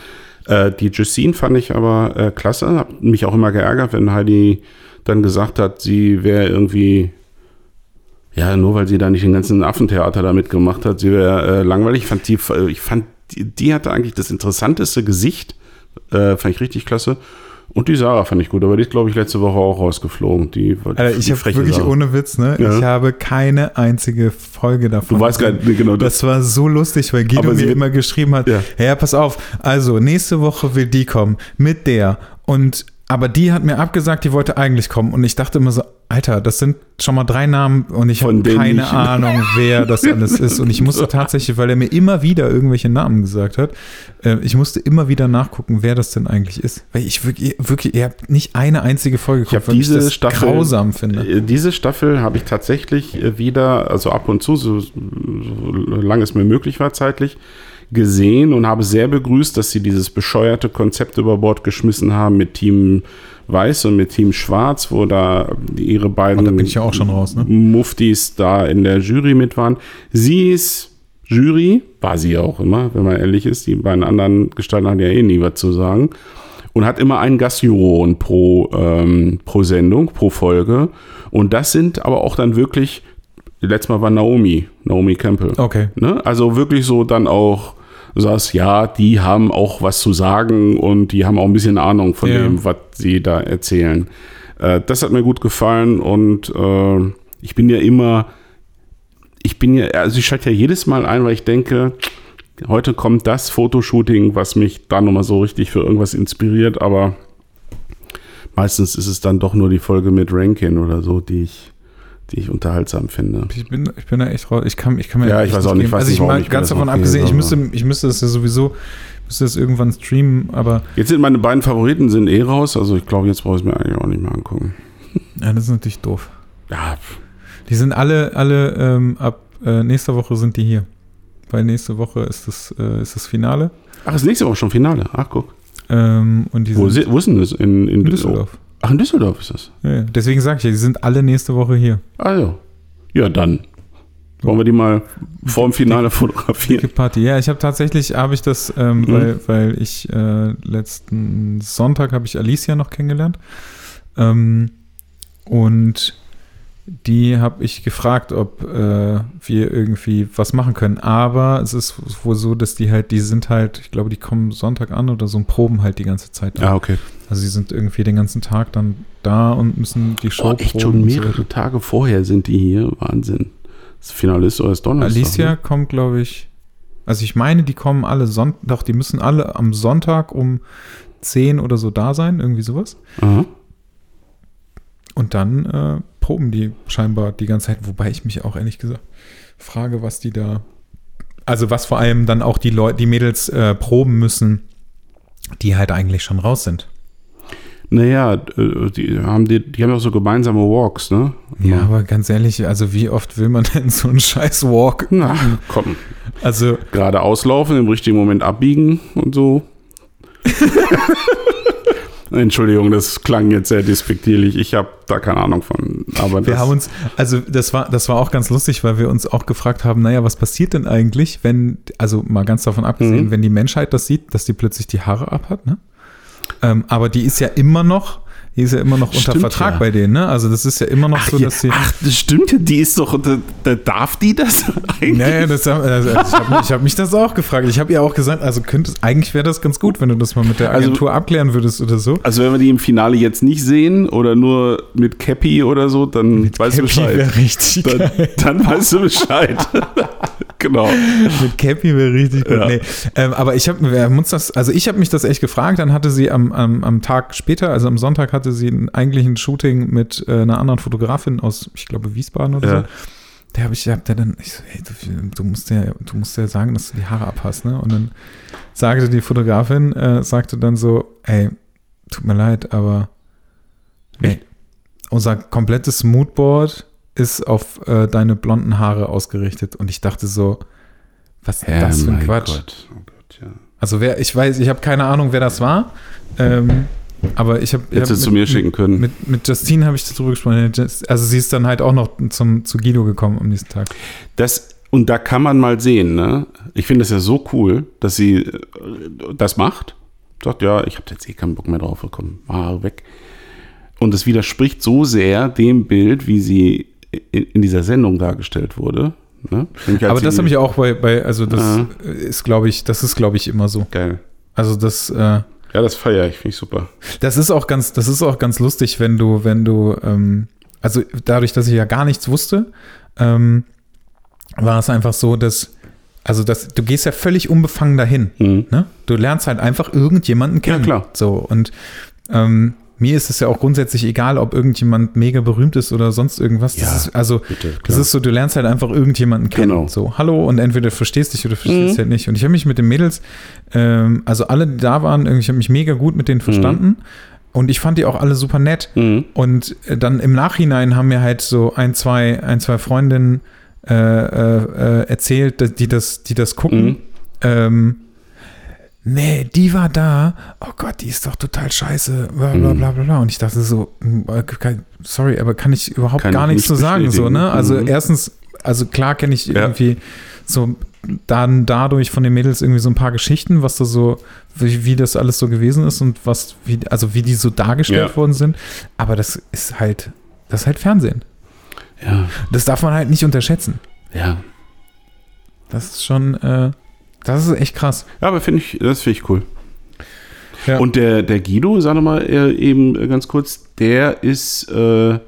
Speaker 2: Äh, die Justine fand ich aber äh, klasse. Hab mich auch immer geärgert, wenn Heidi dann gesagt hat, sie wäre irgendwie ja, nur weil sie da nicht den ganzen Affentheater da mitgemacht hat, sie wäre äh, langweilig. Ich fand, die, ich fand die, die hatte eigentlich das interessanteste Gesicht. Äh, fand ich richtig klasse. Und die Sarah fand ich gut, aber die ist, glaube ich, letzte Woche auch rausgeflogen. Die,
Speaker 1: Alter, ich
Speaker 2: die
Speaker 1: habe wirklich
Speaker 2: Sarah.
Speaker 1: ohne Witz, ne?
Speaker 2: Ja.
Speaker 1: Ich habe keine einzige Folge davon.
Speaker 2: Du weißt gar nicht, genau das.
Speaker 1: Das war so lustig, weil Guido mir immer geschrieben hat,
Speaker 2: Ja.
Speaker 1: ja. pass auf, also nächste Woche will die kommen mit der und aber die hat mir abgesagt, die wollte eigentlich kommen und ich dachte immer so, Alter, das sind schon mal drei Namen und ich habe keine
Speaker 2: ich-
Speaker 1: Ahnung, wer das alles ist. Und ich musste tatsächlich, weil er mir immer wieder irgendwelche Namen gesagt hat, äh, ich musste immer wieder nachgucken, wer das denn eigentlich ist, weil ich wirklich, wirklich ihr habt nicht eine einzige Folge
Speaker 2: Ich habe
Speaker 1: geguckt, weil
Speaker 2: diese
Speaker 1: das
Speaker 2: Staffel
Speaker 1: grausam finde.
Speaker 2: Äh, Diese Staffel habe ich tatsächlich äh, wieder, also ab und zu, so, so lange es mir möglich war zeitlich, gesehen und habe sehr begrüßt, dass sie dieses bescheuerte Konzept über Bord geschmissen haben mit Team Weiß und mit Team Schwarz, wo da ihre beiden
Speaker 1: Oh, da ja raus, ne?
Speaker 2: Muftis da in der Jury mit waren. Sie ist Jury, war sie auch immer, wenn man ehrlich ist. Die beiden anderen Gestalten haben ja eh nie was zu sagen. Und hat immer einen Gastjuroren pro, ähm, pro Sendung, pro Folge. Und das sind aber auch dann wirklich, letztes Mal war Naomi, Naomi Campbell.
Speaker 1: Okay.
Speaker 2: Ne? Also wirklich so dann auch, du sagst, ja, die haben auch was zu sagen und die haben auch ein bisschen Ahnung von
Speaker 1: Ja.
Speaker 2: dem, was sie da erzählen. Äh, das hat mir gut gefallen und äh, ich bin ja immer, ich bin ja, also ich schalte ja jedes Mal ein, weil ich denke, heute kommt das Fotoshooting, was mich da nochmal so richtig für irgendwas inspiriert, aber meistens ist es dann doch nur die Folge mit Rankin oder so, die ich, die ich unterhaltsam finde.
Speaker 1: Ich bin, ich bin da echt raus. Ich kann, ich kann mir
Speaker 2: Ja, ich weiß auch nicht,
Speaker 1: geben.
Speaker 2: weiß
Speaker 1: Also ich mal ganz davon abgesehen, ich müsste, ich müsste das ja sowieso, müsste das irgendwann streamen, aber
Speaker 2: Jetzt sind meine beiden Favoriten sind eh raus, also ich glaube, jetzt brauche ich es mir eigentlich auch nicht mehr angucken.
Speaker 1: ja, das ist natürlich doof.
Speaker 2: Ja,
Speaker 1: Die sind alle, alle ähm, ab äh, nächster Woche sind die hier. Weil nächste Woche ist das, äh, ist das Finale.
Speaker 2: ach, ist nächste Woche schon Finale. Ach, guck.
Speaker 1: Ähm, und die
Speaker 2: Wo,
Speaker 1: sind
Speaker 2: si- wo ist denn das? In, in,
Speaker 1: in Düsseldorf.
Speaker 2: Ach, in Düsseldorf ist das.
Speaker 1: Ja. Deswegen sage ich ja, die sind alle nächste Woche hier.
Speaker 2: Ja. Ja, dann. Wollen wir die mal vor dem Finale fotografieren?
Speaker 1: Dicke Party. Ja, ich habe tatsächlich, habe ich das, ähm,
Speaker 2: Mhm.
Speaker 1: weil, weil ich äh, letzten Sonntag habe ich Alicia noch kennengelernt. Ähm, und die habe ich gefragt, ob äh, wir irgendwie was machen können. Aber es ist wohl so, dass die halt, die sind halt, ich glaube, die kommen Sonntag an oder so und proben halt die ganze Zeit.
Speaker 2: Ah, okay.
Speaker 1: Also sie sind irgendwie den ganzen Tag dann da und müssen die Show
Speaker 2: Oh, echt
Speaker 1: proben
Speaker 2: schon
Speaker 1: und so
Speaker 2: mehrere Tage vorher sind die hier. Wahnsinn. Das Finale ist doch erst Donnerstag.
Speaker 1: Alicia
Speaker 2: Ne?
Speaker 1: kommt, glaube ich. Also ich meine, die kommen alle Sonntag, doch, die müssen alle am Sonntag um 10 oder so da sein, irgendwie sowas.
Speaker 2: Aha.
Speaker 1: Und dann äh, proben die scheinbar die ganze Zeit, wobei ich mich auch ehrlich gesagt frage, was die da. Also was vor allem dann auch die Leute, die Mädels äh, proben müssen, die halt eigentlich schon raus sind.
Speaker 2: Naja, äh, die haben, die, die haben auch so gemeinsame Walks, ne?
Speaker 1: Ja, aber ganz ehrlich, also wie oft will man denn so einen scheiß Walk?
Speaker 2: Na, komm.
Speaker 1: Also
Speaker 2: Gerade auslaufen, im richtigen Moment abbiegen und so. Entschuldigung, das klang jetzt sehr despektierlich. Ich habe da keine Ahnung von. Aber
Speaker 1: Wir
Speaker 2: das,
Speaker 1: haben uns, also das war, das war auch ganz lustig, weil wir uns auch gefragt haben, naja, was passiert denn eigentlich, wenn, also mal ganz davon abgesehen,
Speaker 2: Mhm.
Speaker 1: wenn die Menschheit das sieht, dass die plötzlich die Haare abhat, ne? Ähm, aber die ist ja immer noch, die ist ja immer noch unter
Speaker 2: Stimmt,
Speaker 1: Vertrag
Speaker 2: ja.
Speaker 1: bei denen, ne? Also das ist ja immer noch
Speaker 2: ach,
Speaker 1: so, dass sie.
Speaker 2: ach, das stimmt ja, die ist doch, da, da darf die das eigentlich?
Speaker 1: Naja, das, also ich habe hab mich das auch gefragt. Ich habe ihr auch gesagt, also könnte eigentlich wäre das ganz gut, wenn du das mal mit der
Speaker 2: Also-
Speaker 1: Agentur abklären würdest oder so.
Speaker 2: Also wenn wir die im Finale jetzt nicht sehen oder nur mit Cappy oder so, dann weißt du
Speaker 1: Cappy
Speaker 2: Bescheid.
Speaker 1: wäre richtig
Speaker 2: Dann, dann weißt du Bescheid. genau.
Speaker 1: Mit Cappy wäre richtig gut.
Speaker 2: Ja.
Speaker 1: Nee. Ähm, aber ich habe also ich habe mich das echt gefragt. Dann hatte sie am, am, am Tag später, also am Sonntag, hatte sie eigentlich ein Shooting mit äh, einer anderen Fotografin aus, ich glaube, Wiesbaden oder
Speaker 2: Ja.
Speaker 1: so. Der habe ich, hab der dann, ich so, hey, du, du musst ja, du musst ja sagen, dass du die Haare abhast, ne? Und dann sagte die Fotografin, äh, sagte dann so, ey, tut mir leid, aber nee, unser komplettes Moodboard ist auf äh, deine blonden Haare ausgerichtet. Und ich dachte so, was ist das für ein Quatsch?
Speaker 2: Gott. Oh Gott, ja.
Speaker 1: Also wer, ich weiß, ich habe keine Ahnung, wer das war. Ähm, aber ich habe
Speaker 2: Hättest du es zu mir schicken können.
Speaker 1: Mit, mit Justine habe ich darüber gesprochen. Also sie ist dann halt auch noch zum, zu Guido gekommen am nächsten Tag.
Speaker 2: Das, und da kann man mal sehen, ne? Ich finde das ja so cool, dass sie äh, das macht. Sagt, ja, ich habe jetzt eh keinen Bock mehr drauf, komm, Haare weg. Und es widerspricht so sehr dem Bild, wie sie in, dieser Sendung dargestellt wurde. Ne? Als
Speaker 1: Aber das habe ich auch bei, bei also das
Speaker 2: Aha.
Speaker 1: ist, glaube ich, das ist, glaube ich, immer so.
Speaker 2: Geil.
Speaker 1: Also das, äh,
Speaker 2: Ja, das feiere ich, finde ich super.
Speaker 1: das ist auch ganz, das ist auch ganz lustig, wenn du, wenn du, ähm, also dadurch, dass ich ja gar nichts wusste, ähm, war es einfach so, dass, also das, du gehst ja völlig unbefangen dahin.
Speaker 2: Mhm.
Speaker 1: Ne? Du lernst halt einfach irgendjemanden kennen.
Speaker 2: klar.
Speaker 1: So und ähm, mir ist es ja auch grundsätzlich egal, ob irgendjemand mega berühmt ist oder sonst irgendwas. Das
Speaker 2: Ja,
Speaker 1: ist, also
Speaker 2: bitte,
Speaker 1: das ist so, du lernst halt einfach irgendjemanden kennen.
Speaker 2: Genau.
Speaker 1: So, hallo und entweder du verstehst dich oder verstehst
Speaker 2: Mhm.
Speaker 1: halt nicht. Und ich habe mich mit den Mädels, ähm, also alle, die da waren, irgendwie, ich habe mich mega gut mit denen verstanden. Und ich fand die auch alle super nett.
Speaker 2: Mhm.
Speaker 1: Und äh, dann im Nachhinein haben mir halt so ein, zwei, ein, zwei Freundinnen äh, äh, äh, erzählt, die das, die das gucken.
Speaker 2: Mhm.
Speaker 1: Ähm, nee, die war da. Oh Gott, die ist doch total scheiße. Bla bla
Speaker 2: Mhm.
Speaker 1: bla bla. bla. Und ich dachte so, äh, kann- sorry, aber kann ich überhaupt
Speaker 2: Kann
Speaker 1: gar
Speaker 2: ich
Speaker 1: nichts
Speaker 2: nicht
Speaker 1: zu sagen. So, ne? Also
Speaker 2: Mhm.
Speaker 1: erstens, also klar kenne ich
Speaker 2: Ja.
Speaker 1: irgendwie so dann dadurch von den Mädels irgendwie so ein paar Geschichten, was da so, wie, wie das alles so gewesen ist und was, wie, also wie die so dargestellt
Speaker 2: Ja.
Speaker 1: worden sind. Aber das ist halt, das ist halt Fernsehen.
Speaker 2: Ja,
Speaker 1: Das darf man halt nicht unterschätzen.
Speaker 2: ja.
Speaker 1: Das ist schon, äh, das ist echt krass.
Speaker 2: Ja, aber finde ich, das finde ich cool.
Speaker 1: Ja.
Speaker 2: Und der, der Guido, sag mal äh, eben äh, ganz kurz, der ist äh,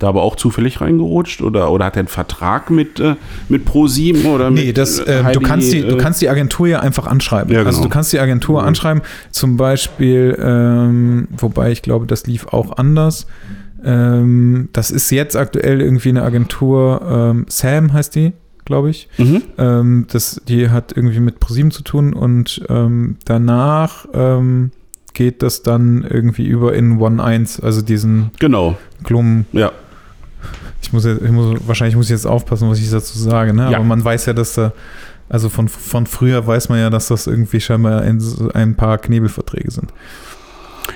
Speaker 2: da aber auch zufällig reingerutscht oder, oder hat er einen Vertrag mit, äh, mit Pro7 oder
Speaker 1: Nee,
Speaker 2: mit
Speaker 1: das,
Speaker 2: äh,
Speaker 1: du,
Speaker 2: Heidi,
Speaker 1: kannst die, du
Speaker 2: äh,
Speaker 1: kannst die Agentur ja einfach anschreiben.
Speaker 2: Ja,
Speaker 1: Also
Speaker 2: genau.
Speaker 1: du kannst die Agentur
Speaker 2: Mhm.
Speaker 1: anschreiben, zum Beispiel, ähm, wobei ich glaube, das lief auch anders. Ähm, das ist jetzt aktuell irgendwie eine Agentur, ähm, Sam heißt die, glaube ich.
Speaker 2: Mhm.
Speaker 1: Ähm, das, die hat irgendwie mit ProSieben zu tun und ähm, danach ähm, geht das dann irgendwie über in One 1, also diesen
Speaker 2: Genau,
Speaker 1: Klum.
Speaker 2: ja.
Speaker 1: Ich muss, jetzt, ich muss wahrscheinlich muss ich jetzt aufpassen, was ich dazu sage, ne?
Speaker 2: Ja.
Speaker 1: Aber man weiß ja, dass da Also von, von früher weiß man ja, dass das irgendwie scheinbar ein, ein paar Knebelverträge sind.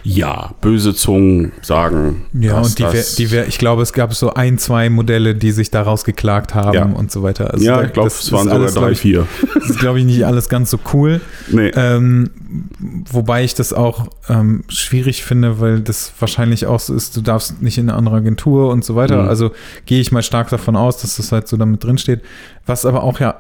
Speaker 2: Ja, böse Zungen sagen.
Speaker 1: Ja, und die, wär, die wär, ich glaube, es gab so ein, zwei Modelle, die sich daraus geklagt haben
Speaker 2: Ja.
Speaker 1: und so weiter. Also
Speaker 2: ja,
Speaker 1: da-
Speaker 2: ich glaube, es waren sogar
Speaker 1: alles,
Speaker 2: drei,
Speaker 1: ich,
Speaker 2: vier.
Speaker 1: Das ist, glaube ich, nicht alles ganz so cool.
Speaker 2: Nee.
Speaker 1: Ähm, wobei ich das auch ähm, schwierig finde, weil das wahrscheinlich auch so ist, du darfst nicht in eine andere Agentur und so weiter.
Speaker 2: Mhm.
Speaker 1: Also gehe ich mal stark davon aus, dass das halt so damit drin steht. Was aber auch ja,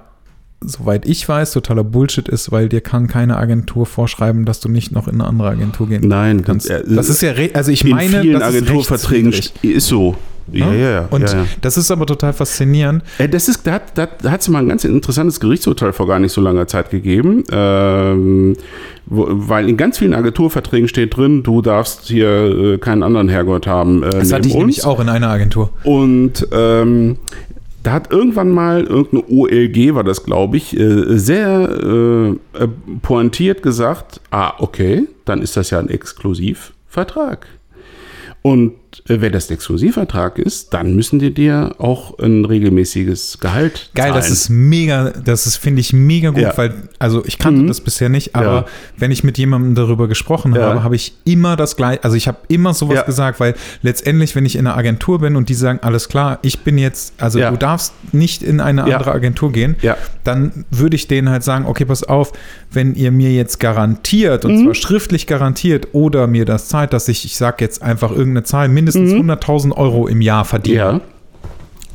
Speaker 1: soweit ich weiß, totaler Bullshit ist, weil dir kann keine Agentur vorschreiben, dass du nicht noch in eine andere Agentur gehen
Speaker 2: Nein,
Speaker 1: kannst.
Speaker 2: äh,
Speaker 1: Das ist ja, also ich
Speaker 2: in
Speaker 1: meine,
Speaker 2: vielen
Speaker 1: das ist
Speaker 2: Agenturverträgen
Speaker 1: rechtswidrig.
Speaker 2: ist so. Ja, ja, ja.
Speaker 1: Und
Speaker 2: ja, ja.
Speaker 1: das ist aber total faszinierend.
Speaker 2: Äh, Das ist, da hat da, da hat's mal ein ganz interessantes Gerichtsurteil vor gar nicht so langer Zeit gegeben, ähm, wo, weil in ganz vielen Agenturverträgen steht drin, du darfst hier äh, keinen anderen Herrgott haben äh,
Speaker 1: Das hatte ich nämlich auch in einer Agentur.
Speaker 2: Und ähm, da hat irgendwann mal irgendeine OLG, war das glaube ich, äh, sehr äh, äh, pointiert gesagt, ah, okay, dann ist das ja ein Exklusivvertrag. Und wenn das ein Exklusivvertrag ist, dann müssen die dir auch ein regelmäßiges Gehalt
Speaker 1: Geil,
Speaker 2: zahlen.
Speaker 1: das ist mega, das ist, finde ich, mega gut,
Speaker 2: Ja.
Speaker 1: weil, also ich kannte
Speaker 2: Mhm.
Speaker 1: das bisher nicht, aber
Speaker 2: Ja.
Speaker 1: wenn ich mit jemandem darüber gesprochen
Speaker 2: Ja.
Speaker 1: habe, habe ich immer das gleiche, also ich habe immer sowas gesagt, weil letztendlich, wenn ich in einer Agentur bin und die sagen, alles klar, ich bin jetzt, also du darfst nicht in eine andere Agentur gehen, dann würde ich denen halt sagen, okay, pass auf, wenn ihr mir jetzt garantiert, und
Speaker 2: Mhm.
Speaker 1: zwar schriftlich garantiert, oder mir das zahlt, dass ich, ich sag jetzt einfach irgendeine Zahl, mindestens 100.000 Euro im Jahr verdiene.
Speaker 2: Mhm. Ja,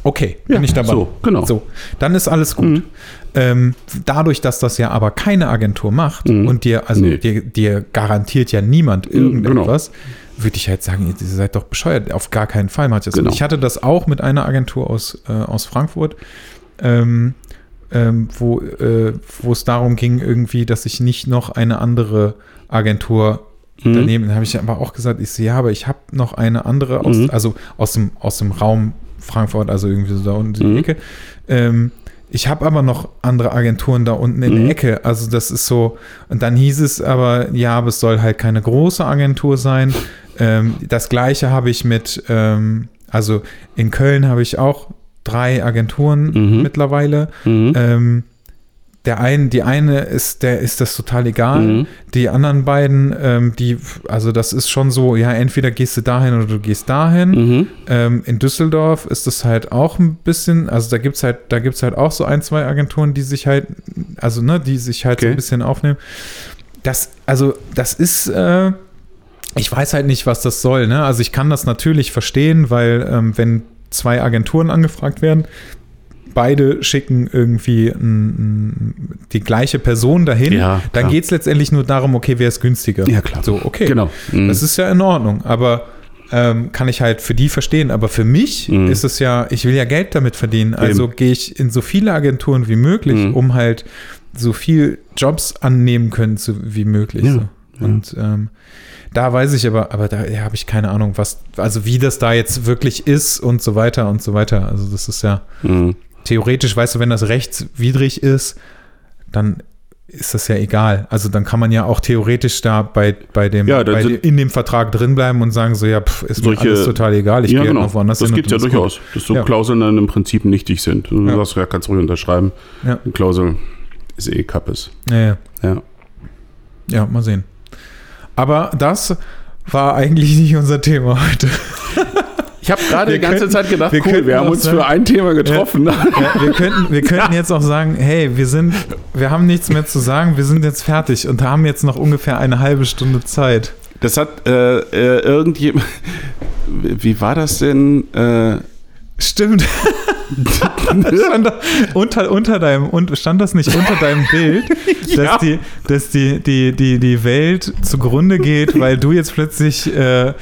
Speaker 1: Okay,
Speaker 2: Ja,
Speaker 1: bin ich dabei.
Speaker 2: so, genau.
Speaker 1: So, dann ist alles gut.
Speaker 2: Mhm.
Speaker 1: Ähm, dadurch, dass das ja aber keine Agentur macht
Speaker 2: Mhm.
Speaker 1: und dir, also
Speaker 2: Nee.
Speaker 1: dir, dir garantiert ja niemand
Speaker 2: Mhm,
Speaker 1: irgendetwas, würde ich halt sagen, ihr seid doch bescheuert. Auf gar keinen Fall macht ihr das.
Speaker 2: Genau.
Speaker 1: Ich hatte das auch mit einer Agentur aus, äh, aus Frankfurt. Ähm, ähm, wo, äh, wo es darum ging, irgendwie, dass ich nicht noch eine andere Agentur
Speaker 2: Mhm.
Speaker 1: daneben. Da habe ich aber auch gesagt, ich so, ja, aber ich habe noch eine andere, aus,
Speaker 2: Mhm.
Speaker 1: also aus dem, aus dem Raum Frankfurt, also irgendwie so da unten in
Speaker 2: Mhm.
Speaker 1: die Ecke. Ähm, ich habe aber noch andere Agenturen da unten in
Speaker 2: Mhm.
Speaker 1: der Ecke. Also das ist so, und dann hieß es aber, ja, aber es soll halt keine große Agentur sein. Ähm, das gleiche habe ich mit, ähm, also in Köln habe ich auch drei Agenturen
Speaker 2: Mhm.
Speaker 1: mittlerweile.
Speaker 2: Mhm.
Speaker 1: Ähm, der einen, die eine ist, der ist das total egal.
Speaker 2: Mhm.
Speaker 1: Die anderen beiden, ähm, die, also das ist schon so, ja, entweder gehst du dahin oder du gehst dahin.
Speaker 2: Mhm.
Speaker 1: Ähm, in Düsseldorf ist das halt auch ein bisschen, also da gibt's halt, da gibt's halt auch so ein, zwei Agenturen, die sich halt, also ne, die sich halt so
Speaker 2: Okay.
Speaker 1: ein bisschen aufnehmen. Das, also, das ist, äh, ich weiß halt nicht, was das soll, ne? Also ich kann das natürlich verstehen, weil ähm, wenn zwei Agenturen angefragt werden, beide schicken irgendwie die gleiche Person dahin,
Speaker 2: Ja,
Speaker 1: dann geht es letztendlich nur darum, okay, wer ist günstiger.
Speaker 2: Ja, klar.
Speaker 1: So, okay.
Speaker 2: Genau. Mhm.
Speaker 1: Das ist ja in Ordnung, aber ähm, kann ich halt für die verstehen. Aber für mich
Speaker 2: Mhm.
Speaker 1: ist es ja, ich will ja Geld damit verdienen. Also gehe ich in so viele Agenturen wie möglich,
Speaker 2: Mhm.
Speaker 1: um halt so viel Jobs annehmen können zu, wie möglich.
Speaker 2: Ja,
Speaker 1: so. Und ähm, da weiß ich aber, aber da ja, habe ich keine Ahnung, was, also wie das da jetzt wirklich ist und so weiter und so weiter. Also das ist ja
Speaker 2: Mhm.
Speaker 1: Theoretisch, weißt du, wenn das rechtswidrig ist, dann ist das ja egal. Also dann kann man ja auch theoretisch da bei, bei dem,
Speaker 2: Ja,
Speaker 1: bei dem in dem Vertrag drin bleiben und sagen so, ja, pff, ist
Speaker 2: Solche-
Speaker 1: mir alles total egal, ich
Speaker 2: ja,
Speaker 1: gehe
Speaker 2: genau.
Speaker 1: noch woanders
Speaker 2: das
Speaker 1: hin.
Speaker 2: gibt es ja durchaus, dass so
Speaker 1: Ja.
Speaker 2: Klauseln dann im Prinzip nichtig sind. Du
Speaker 1: Ja.
Speaker 2: sagst, ja, kannst ruhig unterschreiben.
Speaker 1: Ja.
Speaker 2: Eine Klausel ist eh Kappes.
Speaker 1: gut. Ja, ja.
Speaker 2: Ja.
Speaker 1: ja, mal sehen. Aber das war eigentlich nicht unser Thema heute.
Speaker 2: Ich habe gerade die ganze
Speaker 1: könnten-
Speaker 2: Zeit gedacht,
Speaker 1: wir
Speaker 2: cool, wir haben uns
Speaker 1: sagen-
Speaker 2: für ein Thema getroffen.
Speaker 1: Ja, wir könnten, wir könnten jetzt auch sagen, hey, wir sind, wir haben nichts mehr zu sagen, wir sind jetzt fertig und haben jetzt noch ungefähr eine halbe Stunde Zeit.
Speaker 2: Das hat äh, äh, irgendjemand. Wie war das denn? Äh,
Speaker 1: Stimmt. stand da unter, unter deinem, und, stand das nicht unter deinem Bild,
Speaker 2: Ja.
Speaker 1: dass, die, dass die, die, die, die Welt zugrunde geht, weil du jetzt plötzlich äh,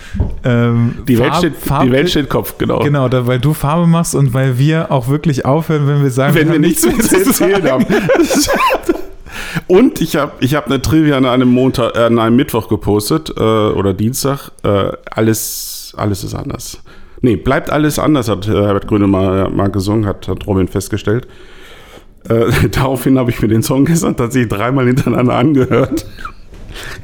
Speaker 1: ähm,
Speaker 2: die, Welt
Speaker 1: Farb-
Speaker 2: steht,
Speaker 1: Farb-
Speaker 2: die Welt steht Kopf, genau.
Speaker 1: Genau, da, weil du Farbe machst und weil wir auch wirklich aufhören, wenn wir sagen,
Speaker 2: Wenn wir
Speaker 1: haben
Speaker 2: nichts mehr zu erzählen haben. Und ich habe ich hab eine Trivia an einem Montag, äh, an einem Mittwoch gepostet äh, oder Dienstag. Äh, alles, alles ist anders. Nee, bleibt alles anders, hat äh, Herbert Gröne mal, mal gesungen, hat, hat Robin festgestellt. Äh, daraufhin habe ich mir den Song gestern tatsächlich dreimal hintereinander angehört.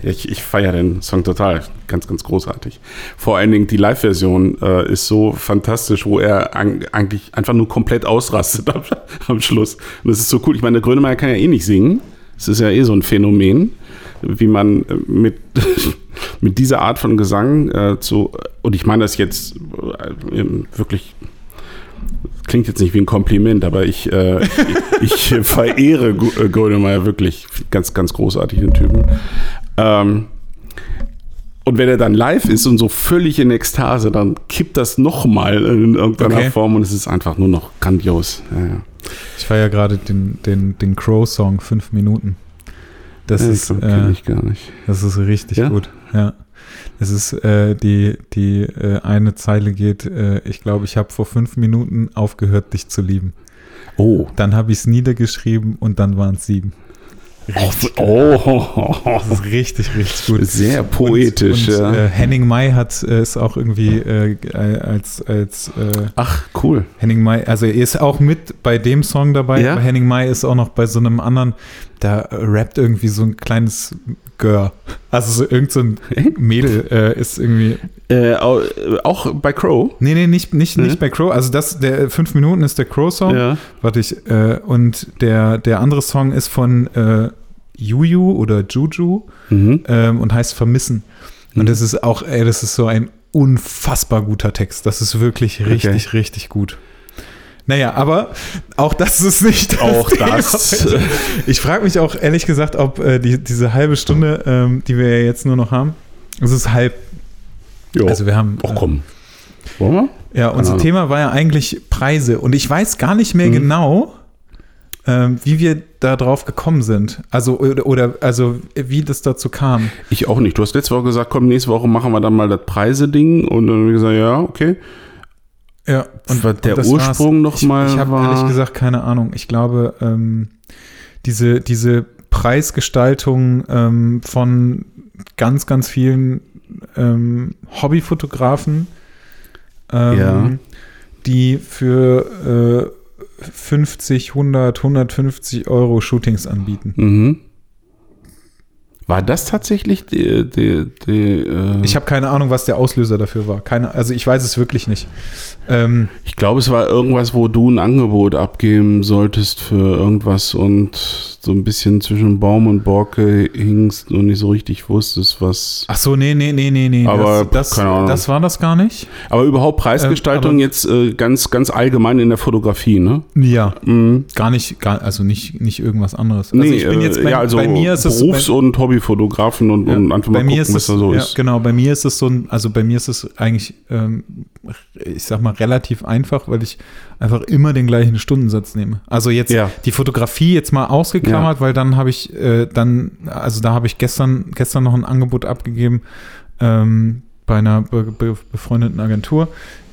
Speaker 2: Ich, ich feiere den Song total. Ganz, ganz großartig. Vor allen Dingen die Live-Version äh, ist so fantastisch, wo er an, eigentlich einfach nur komplett ausrastet am, am Schluss. Und das ist so cool. Ich meine, der Grönemeyer kann ja eh nicht singen. Das ist ja eh so ein Phänomen, wie man äh, mit, mit dieser Art von Gesang äh, zu, und ich meine das jetzt äh, wirklich klingt jetzt nicht wie ein Kompliment, aber ich, äh, ich, ich, verehre äh, Grönemeyer wirklich. Ganz, ganz großartig, den Typen. Ähm, und wenn er dann live ist und so völlig in Ekstase, dann kippt das nochmal in irgendeiner okay. Form und es ist einfach nur noch grandios. Ja, ja.
Speaker 1: Ich feiere gerade den, den, den Crow-Song, fünf Minuten. Das, das ist, äh, ich gar nicht. Das ist richtig ja? gut. Ja. Es ist äh, die, die äh, eine Zeile geht, äh, ich glaube, ich habe vor fünf Minuten aufgehört, dich zu lieben. Oh. Dann habe ich es niedergeschrieben und dann waren es sieben.
Speaker 2: Richtig oh,
Speaker 1: Das ist richtig, richtig gut.
Speaker 2: Sehr poetisch.
Speaker 1: Und, und, ja. äh, Henning May hat äh, ist auch irgendwie äh, als als äh,
Speaker 2: Ach cool.
Speaker 1: Henning May, also er ist auch mit bei dem Song dabei. Ja? Henning May ist auch noch bei so einem anderen. Da rappt irgendwie so ein kleines Girl. Also so irgend so ein Mädel äh, ist irgendwie.
Speaker 2: Äh, auch bei Crow?
Speaker 1: Nee, nee, nicht, nicht, mhm. nicht bei Crow. Also das, der fünf Minuten ist der Crow-Song. Ja. Warte ich. Äh, und der, der andere Song ist von äh, Juju oder Juju mhm. ähm, und heißt Vermissen. Mhm. Und das ist auch, ey, das ist so ein unfassbar guter Text. Das ist wirklich richtig, okay. richtig gut. Naja, aber auch das ist nicht
Speaker 2: das Auch Thema. das.
Speaker 1: Ich frage mich auch ehrlich gesagt, ob äh, die, diese halbe Stunde, ähm, die wir ja jetzt nur noch haben, es ist halb.
Speaker 2: Jo.
Speaker 1: Also wir haben.
Speaker 2: Ach komm.
Speaker 1: Wollen wir? Ja, unser Thema war ja eigentlich Preise und ich weiß gar nicht mehr mhm. genau, ähm, wie wir da drauf gekommen sind. Also, oder, oder, also, wie das dazu kam.
Speaker 2: Ich auch nicht. Du hast letzte Woche gesagt, komm, nächste Woche machen wir dann mal das Preise-Ding und dann haben wir gesagt, ja, okay.
Speaker 1: Ja,
Speaker 2: und, und der Ursprung nochmal
Speaker 1: Ich, ich habe ehrlich gesagt keine Ahnung. Ich glaube, ähm, diese, diese Preisgestaltung ähm, von ganz, ganz vielen ähm, Hobbyfotografen, ähm, ja. die für äh, 50, 100, 150 Euro Shootings anbieten.
Speaker 2: Mhm. War das tatsächlich die, die, die
Speaker 1: äh Ich habe keine Ahnung, was der Auslöser dafür war. Keine, also ich weiß es wirklich nicht.
Speaker 2: Ähm, ich glaube, es war irgendwas, wo du ein Angebot abgeben solltest für irgendwas und so ein bisschen zwischen Baum und Borke hingst und nicht so richtig wusstest, was.
Speaker 1: Ach so, nee, nee, nee, nee, nee.
Speaker 2: Aber
Speaker 1: das, das, das war das gar nicht.
Speaker 2: Aber überhaupt Preisgestaltung ähm, jetzt äh, ganz, ganz allgemein in der Fotografie, ne?
Speaker 1: Ja. Mhm. Gar nicht, gar, also nicht, nicht irgendwas anderes. Also
Speaker 2: nee, ich bin jetzt äh, bei, ja, also bei mir ist Berufs- und Hobbyfotografen und, ja, und
Speaker 1: einfach mal gucken, was da so ja, ist. Genau, bei mir ist es so ein, also bei mir ist es eigentlich, ähm, ich sag mal, relativ einfach, weil ich einfach immer den gleichen Stundensatz nehme. Also jetzt ja. die Fotografie jetzt mal ausgeklammert, weil dann habe ich äh, dann, also da habe ich gestern, gestern noch ein Angebot abgegeben ähm, bei einer be be befreundeten Agentur,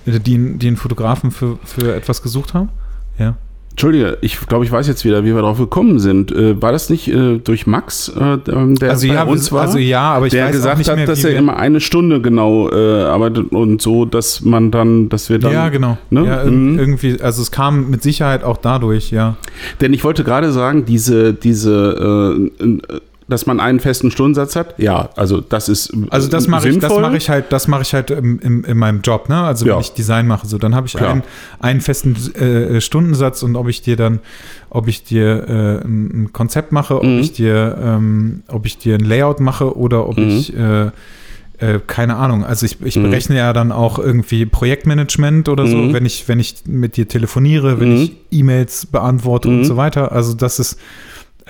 Speaker 1: die, die einen Fotografen für, für etwas gesucht haben. Ja.
Speaker 2: Entschuldige, ich glaube, ich weiß jetzt wieder, wie wir darauf gekommen sind. Äh, war das nicht äh, durch Max, äh, der
Speaker 1: also
Speaker 2: bei
Speaker 1: ja, uns war? Also ja, aber ich
Speaker 2: der weiß gesagt hat, mehr, dass er immer eine Stunde genau äh, arbeitet und so, dass man dann, dass wir dann.
Speaker 1: Ja, genau. Ne? Ja, mhm. irgendwie, also es kam mit Sicherheit auch dadurch, ja.
Speaker 2: Denn ich wollte gerade sagen, diese, diese äh, dass man einen festen Stundensatz hat? Ja, also das ist
Speaker 1: Also das mache ich, das mache ich halt, das mache ich halt im, im, in meinem Job, ne? Also wenn ja. ich Design mache, so dann habe ich einen, einen festen äh, Stundensatz und ob ich dir dann, ob ich dir äh, ein Konzept mache, ob mhm. ich dir, ähm, ob ich dir ein Layout mache oder ob mhm. ich äh, äh, keine Ahnung. Also ich, ich mhm. berechne ja dann auch irgendwie Projektmanagement oder so, mhm. wenn ich, wenn ich mit dir telefoniere, wenn mhm. ich E-Mails beantworte und mhm. so weiter. Also das ist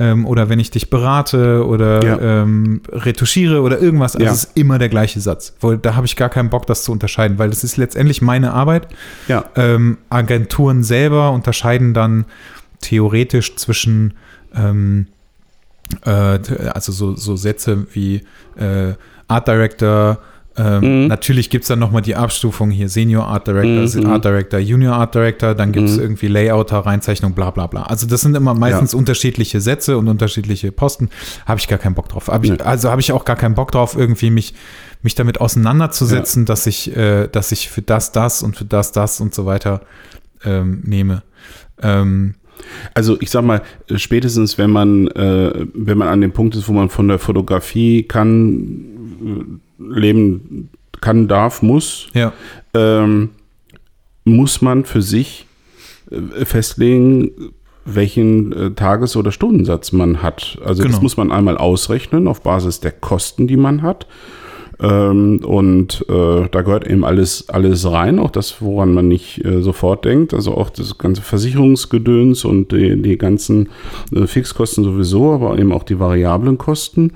Speaker 1: ähm, oder wenn ich dich berate oder ja. ähm, retuschiere oder irgendwas, also ja. es ist immer der gleiche Satz. Weil da habe ich gar keinen Bock, das zu unterscheiden, weil das ist letztendlich meine Arbeit.
Speaker 2: Ja.
Speaker 1: Ähm, Agenturen selber unterscheiden dann theoretisch zwischen ähm, äh, also so, so Sätze wie äh, Art Director, ähm, mhm. Natürlich gibt es dann nochmal die Abstufung hier: Senior Art Director, mhm. Art Director, Junior Art Director, dann gibt es mhm. irgendwie Layouter, Reinzeichnung, bla bla bla. Also, das sind immer meistens ja. unterschiedliche Sätze und unterschiedliche Posten. Habe ich gar keinen Bock drauf. Hab ich, also habe ich auch gar keinen Bock drauf, irgendwie mich, mich damit auseinanderzusetzen, ja. dass, ich, äh, dass ich für das, das und für das, das und so weiter ähm, nehme. Ähm,
Speaker 2: Also ich sag mal, spätestens wenn man, äh, wenn man an dem Punkt ist, wo man von der Fotografie kann, äh, leben kann, darf, muss,
Speaker 1: Ja.
Speaker 2: ähm, muss man für sich äh, festlegen, welchen äh, Tages- oder Stundensatz man hat. Also das
Speaker 1: Genau.
Speaker 2: muss man einmal ausrechnen auf Basis der Kosten, die man hat. Ähm, und äh, da gehört eben alles, alles rein, auch das, woran man nicht äh, sofort denkt. Also auch das ganze Versicherungsgedöns und die, die ganzen äh, Fixkosten sowieso, aber eben auch die variablen Kosten.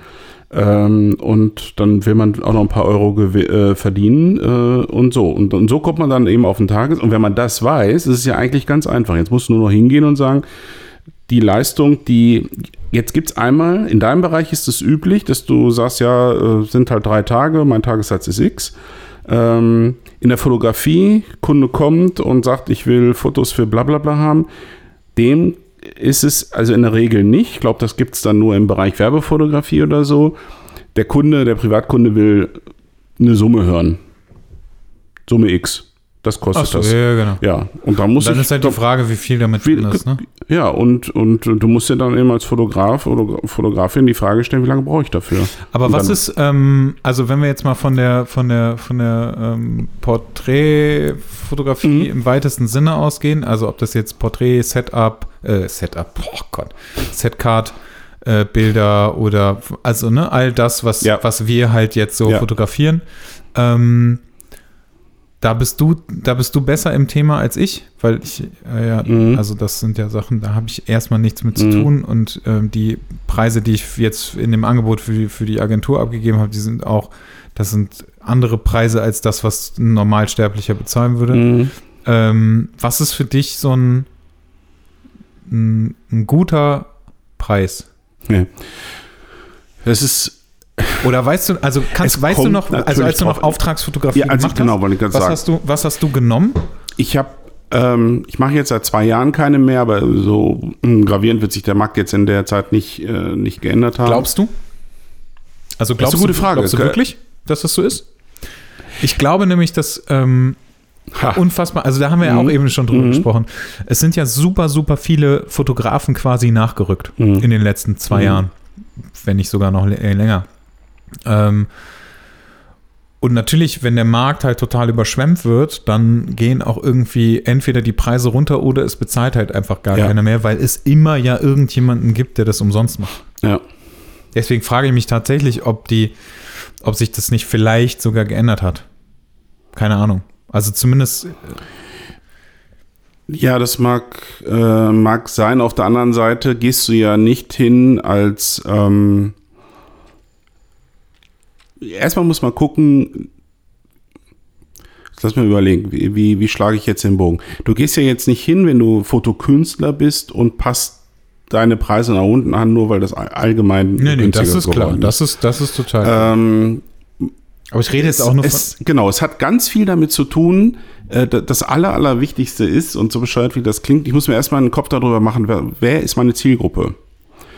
Speaker 2: Ähm, und dann will man auch noch ein paar Euro äh, verdienen äh, und so. Und, und so kommt man dann eben auf den Tages. Und wenn man das weiß, ist es ja eigentlich ganz einfach. Jetzt musst du nur noch hingehen und sagen, die Leistung, die jetzt gibt es einmal, in deinem Bereich ist es üblich, dass du sagst, ja, äh, sind halt drei Tage, mein Tagessatz ist X. Ähm, in der Fotografie, Kunde kommt und sagt, ich will Fotos für bla bla bla haben, dem ist es also in der Regel nicht. Ich glaube, das gibt es dann nur im Bereich Werbefotografie oder so. Der Kunde, der Privatkunde will eine Summe hören. Summe X. Das kostet
Speaker 1: Achso,
Speaker 2: das.
Speaker 1: ja, ja, genau.
Speaker 2: Ja, und da muss
Speaker 1: Dann
Speaker 2: ich
Speaker 1: ist halt die Frage, wie viel damit
Speaker 2: Viel-
Speaker 1: drin ist, ne?
Speaker 2: ja, und, und du musst dir dann eben als Fotograf oder Fotografin die Frage stellen, wie lange brauche ich dafür?
Speaker 1: Aber
Speaker 2: Und
Speaker 1: was
Speaker 2: dann-
Speaker 1: ist, ähm, also wenn wir jetzt mal von der von der von der ähm, Porträtfotografie
Speaker 2: Mhm.
Speaker 1: im weitesten Sinne ausgehen, also ob das jetzt Porträt, Setup, äh, Setup, oh Gott, Setcard, äh, Bilder oder also ne, all das, was,
Speaker 2: Ja.
Speaker 1: was wir halt jetzt so
Speaker 2: Ja.
Speaker 1: fotografieren. Ähm, da bist du, da bist du besser im Thema als ich, weil ich, äh, ja,
Speaker 2: Mhm.
Speaker 1: also das sind ja Sachen, da habe ich erstmal nichts mit zu
Speaker 2: Mhm.
Speaker 1: tun und ähm, die Preise, die ich jetzt in dem Angebot für die, für die Agentur abgegeben habe, die sind auch, das sind andere Preise als das, was ein Normalsterblicher bezahlen würde.
Speaker 2: Mhm.
Speaker 1: Ähm, was ist für dich so ein, ein, ein guter Preis?
Speaker 2: Ja. Das ist,
Speaker 1: Oder weißt du, also kannst,
Speaker 2: Es
Speaker 1: weißt du noch, also als du noch Auftragsfotografie
Speaker 2: ja, also
Speaker 1: gemacht
Speaker 2: genau,
Speaker 1: hast, was
Speaker 2: sagen.
Speaker 1: hast, du, was hast du genommen?
Speaker 2: Ich habe, ähm, ich mache jetzt seit zwei Jahren keine mehr, aber so mh, gravierend wird sich der Markt jetzt in der Zeit nicht, äh, nicht geändert haben.
Speaker 1: Glaubst du? Also glaubst
Speaker 2: eine gute
Speaker 1: du,
Speaker 2: Frage.
Speaker 1: Glaubst du wirklich, dass das so ist? Ich glaube nämlich, dass ähm,
Speaker 2: Ha.
Speaker 1: unfassbar, also da haben wir ja
Speaker 2: Mhm.
Speaker 1: auch eben schon drüber
Speaker 2: Mhm.
Speaker 1: gesprochen. Es sind ja super, super viele Fotografen quasi nachgerückt
Speaker 2: Mhm.
Speaker 1: in den letzten zwei
Speaker 2: Mhm.
Speaker 1: Jahren, wenn nicht sogar noch äh, länger. Ähm, und natürlich, wenn der Markt halt total überschwemmt wird, dann gehen auch irgendwie entweder die Preise runter oder es bezahlt halt einfach gar
Speaker 2: Ja.
Speaker 1: keiner mehr, weil es immer ja irgendjemanden gibt, der das umsonst macht.
Speaker 2: Ja.
Speaker 1: Deswegen frage ich mich tatsächlich, ob die, ob sich das nicht vielleicht sogar geändert hat. Keine Ahnung. Also zumindest,
Speaker 2: Ja, das mag, äh, mag sein. Auf der anderen Seite gehst du ja nicht hin als. Ähm, erstmal muss man gucken. Lass mal überlegen, wie, wie, wie schlage ich jetzt den Bogen? Du gehst ja jetzt nicht hin, wenn du Fotokünstler bist und passt deine Preise nach unten an, nur weil das all- allgemein
Speaker 1: nee, nee, das ist klar.
Speaker 2: geworden
Speaker 1: Das ist, das ist total.
Speaker 2: Ähm,
Speaker 1: Aber ich rede jetzt auch nur von.
Speaker 2: es, genau, es hat ganz viel damit zu tun. Äh, da- das Aller, Allerwichtigste ist, und so bescheuert wie das klingt, ich muss mir erstmal einen Kopf darüber machen, wer, wer ist meine Zielgruppe?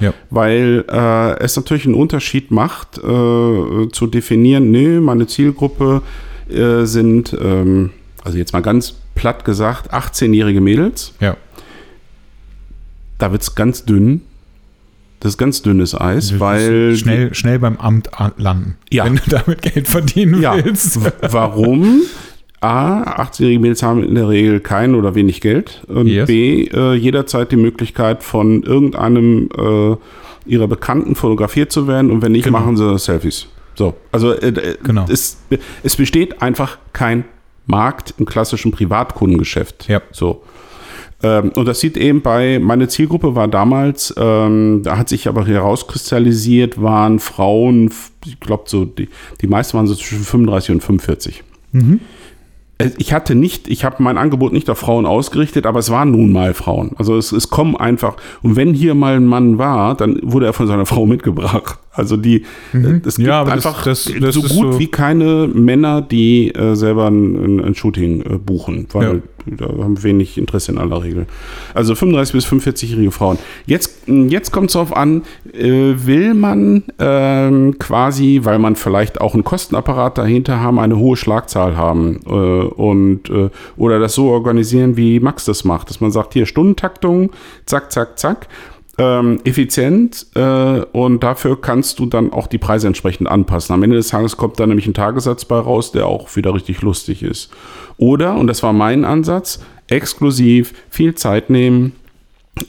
Speaker 1: Ja.
Speaker 2: Weil äh, es natürlich einen Unterschied macht, äh, zu definieren, nö, meine Zielgruppe äh, sind, ähm, also jetzt mal ganz platt gesagt, 18-jährige Mädels.
Speaker 1: Ja.
Speaker 2: Da wird es ganz dünn. Das ist ganz dünnes Eis, weil.
Speaker 1: schnell, schnell beim Amt an- landen.
Speaker 2: Ja.
Speaker 1: Wenn du damit Geld verdienen
Speaker 2: Ja.
Speaker 1: willst.
Speaker 2: Warum? A, 18-jährige Mädels haben in der Regel kein oder wenig Geld. Und
Speaker 1: Yes.
Speaker 2: B, äh, jederzeit die Möglichkeit von irgendeinem äh, ihrer Bekannten fotografiert zu werden und wenn nicht,
Speaker 1: Genau.
Speaker 2: machen sie Selfies. So, also äh,
Speaker 1: Genau.
Speaker 2: es, es besteht einfach kein Markt im klassischen Privatkundengeschäft.
Speaker 1: Ja.
Speaker 2: So. Ähm, und das sieht eben bei, meine Zielgruppe war damals, ähm, da hat sich aber herauskristallisiert, waren Frauen, ich glaube so, die, die meisten waren so zwischen 35 und 45.
Speaker 1: Mhm.
Speaker 2: Ich hatte nicht, ich habe mein Angebot nicht auf Frauen ausgerichtet, aber es waren nun mal Frauen. Also es, es kommen einfach, und wenn hier mal ein Mann war, dann wurde er von seiner Frau mitgebracht. Also die,
Speaker 1: Mhm.
Speaker 2: es gibt
Speaker 1: Ja, aber das-
Speaker 2: einfach
Speaker 1: das- das
Speaker 2: so gut
Speaker 1: so-
Speaker 2: wie keine Männer, die äh, selber ein, ein, Shooting äh, buchen, weil da haben wenig Interesse in aller Regel. Also 35 bis 45-jährige Frauen. Jetzt, jetzt kommt es darauf an, äh, will man ähm, quasi, weil man vielleicht auch einen Kostenapparat dahinter haben, eine hohe Schlagzahl haben äh, und äh, oder das so organisieren, wie Max das macht, dass man sagt, hier Stundentaktung, zack, zack, zack ähm, effizient äh, und dafür kannst du dann auch die Preise entsprechend anpassen. Am Ende des Tages kommt da nämlich ein Tagessatz bei raus, der auch wieder richtig lustig ist. Oder, und das war mein Ansatz, exklusiv, viel Zeit nehmen.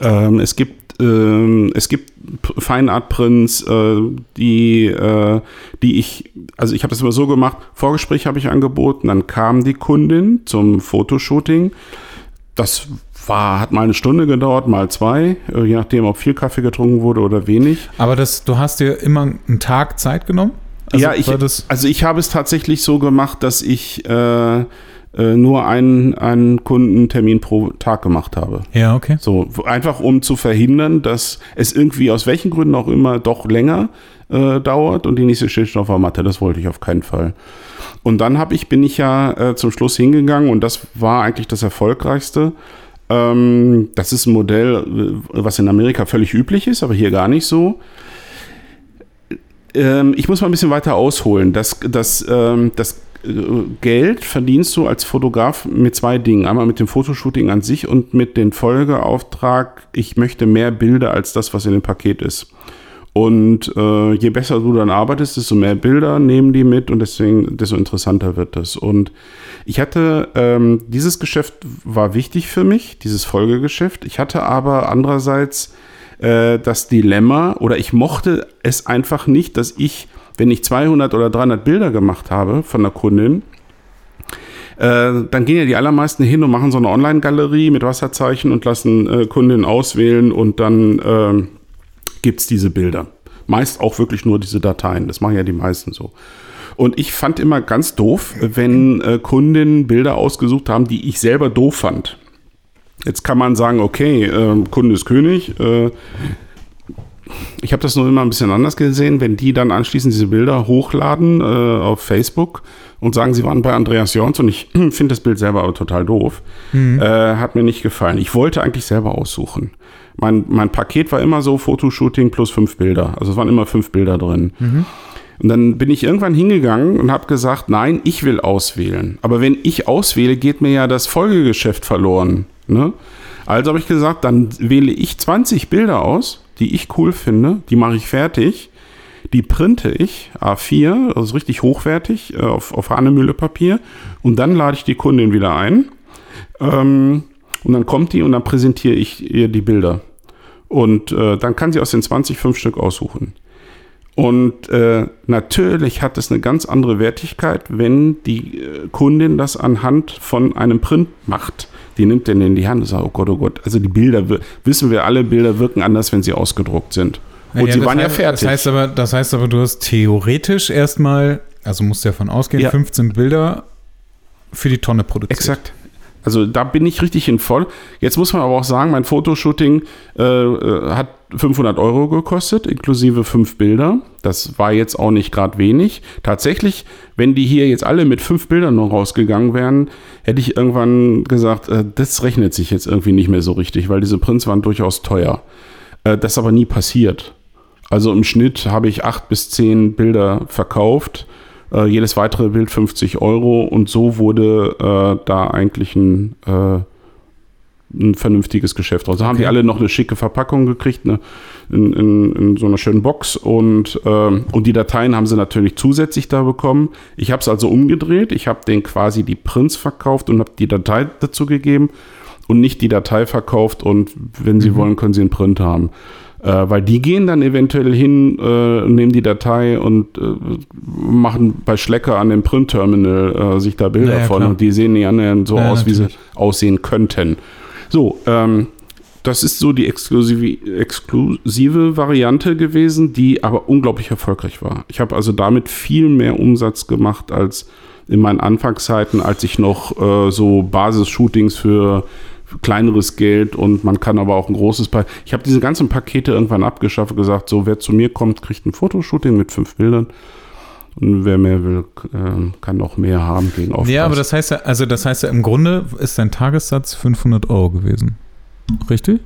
Speaker 2: Ähm, es gibt ähm, es gibt Fine Art Prints, äh, die, äh, die ich, also ich habe das immer so gemacht, Vorgespräch habe ich angeboten, dann kam die Kundin zum Fotoshooting. Das war, hat mal eine Stunde gedauert, mal zwei, äh, je nachdem, ob viel Kaffee getrunken wurde oder wenig.
Speaker 1: Aber das, du hast dir immer einen Tag Zeit genommen? Also
Speaker 2: ja, ich, also ich habe es tatsächlich so gemacht, dass ich äh, äh, nur einen, einen Kundentermin pro Tag gemacht habe.
Speaker 1: ja, okay.
Speaker 2: So, einfach um zu verhindern, dass es irgendwie aus welchen Gründen auch immer doch länger äh, dauert und die nächste Schicht auf der Matte. Das wollte ich auf keinen Fall. Und dann habe ich, bin ich ja äh, zum Schluss hingegangen und das war eigentlich das Erfolgreichste. Ähm, das ist ein Modell, äh, was in Amerika völlig üblich ist, aber hier gar nicht so. Ähm, ich muss mal ein bisschen weiter ausholen. Das, das, ähm, das äh, Geld verdienst du als Fotograf mit zwei Dingen. Einmal mit dem Fotoshooting an sich und mit dem Folgeauftrag, ich möchte mehr Bilder als das, was in dem Paket ist. Und äh, je besser du dann arbeitest, desto mehr Bilder nehmen die mit und deswegen, desto interessanter wird das. Und ich hatte, ähm, dieses Geschäft war wichtig für mich, dieses Folgegeschäft. Ich hatte aber andererseits äh, das Dilemma oder ich mochte es einfach nicht, dass ich, wenn ich 200 oder 300 Bilder gemacht habe von der Kundin, äh, dann gehen ja die allermeisten hin und machen so eine Online-Galerie mit Wasserzeichen und lassen äh, Kundinnen auswählen und dann äh, gibt es diese Bilder. Meist auch wirklich nur diese Dateien. Das machen ja die meisten so. Und ich fand immer ganz doof, wenn äh, Kundinnen Bilder ausgesucht haben, die ich selber doof fand. Jetzt kann man sagen, okay, äh, Kunde ist König. Äh, ich habe das nur immer ein bisschen anders gesehen, wenn die dann anschließend diese Bilder hochladen äh, auf Facebook und sagen, sie waren bei Andreas Jorns und ich finde das Bild selber aber total doof. Äh, hat mir nicht gefallen. Ich wollte eigentlich selber aussuchen. Mein, mein Paket war immer so Fotoshooting plus fünf Bilder. Also es waren immer fünf Bilder drin. Und dann bin ich irgendwann hingegangen und habe gesagt, nein, ich will auswählen. Aber wenn ich auswähle, geht mir ja das Folgegeschäft verloren. Ne? Also habe ich gesagt, dann wähle ich 20 Bilder aus, die ich cool finde, die mache ich fertig, die printe ich, A4, also richtig hochwertig, äh, auf, auf Hanemühle-Papier und dann lade ich die Kundin wieder ein ähm, und dann kommt die und dann präsentiere ich ihr die Bilder. Und äh, dann kann sie aus den 20 fünf Stück aussuchen. Und äh, natürlich hat es eine ganz andere Wertigkeit, wenn die äh, Kundin das anhand von einem Print macht. Die nimmt den in die Hand und sagt, oh Gott, oh Gott. Also die Bilder, wissen wir alle, Bilder wirken anders, wenn sie ausgedruckt sind. Und
Speaker 1: Ja,
Speaker 2: sie
Speaker 1: das
Speaker 2: waren ja
Speaker 1: heißt-
Speaker 2: fertig.
Speaker 1: Das heißt, aber, das heißt aber, du hast theoretisch erstmal, also musst du davon ausgehen,
Speaker 2: Ja.
Speaker 1: 15 Bilder für die Tonne produziert.
Speaker 2: Exakt. Also da bin ich richtig in voll. Jetzt muss man aber auch sagen, mein Fotoshooting äh, äh, hat 500 Euro gekostet, inklusive fünf Bilder. Das war jetzt auch nicht gerade wenig. Tatsächlich, wenn die hier jetzt alle mit fünf Bildern noch rausgegangen wären, hätte ich irgendwann gesagt, äh, das rechnet sich jetzt irgendwie nicht mehr so richtig, weil diese Prints waren durchaus teuer. Äh, das ist aber nie passiert. Also im Schnitt habe ich acht bis zehn Bilder verkauft. Äh, jedes weitere Bild 50 Euro und so wurde äh, da eigentlich ein, äh, ein vernünftiges Geschäft draus. Da haben
Speaker 1: Okay.
Speaker 2: die alle noch eine schicke Verpackung gekriegt, ne, in, in, in so einer schönen Box und, ähm, und die Dateien haben sie natürlich zusätzlich da bekommen. Ich habe es also umgedreht. Ich habe denen quasi die Prints verkauft und habe die Datei dazu gegeben und nicht die Datei verkauft und wenn sie wollen, können sie einen Print haben. Äh, weil die gehen dann eventuell hin, äh, nehmen die Datei und äh, machen bei Schlecker an dem Print-Terminal äh, sich da Bilder
Speaker 1: Naja,
Speaker 2: von
Speaker 1: klar.
Speaker 2: und die sehen ja annähernd so
Speaker 1: Ja,
Speaker 2: aus, wie sie
Speaker 1: natürlich.
Speaker 2: aussehen könnten. So, ähm, das ist so die exklusive, exklusive Variante gewesen, die aber unglaublich erfolgreich war. Ich habe also damit viel mehr Umsatz gemacht als in meinen Anfangszeiten, als ich noch äh, so Basisshootings für, kleineres Geld und man kann aber auch ein großes Paar. Ich habe diese ganzen Pakete irgendwann abgeschafft und gesagt, so wer zu mir kommt, kriegt ein Fotoshooting mit fünf Bildern. Und wer mehr will, äh, kann auch mehr haben gegen Aufpreis.
Speaker 1: Ja, aber das heißt ja, also das heißt ja im Grunde ist dein Tagessatz 500 Euro gewesen. Richtig?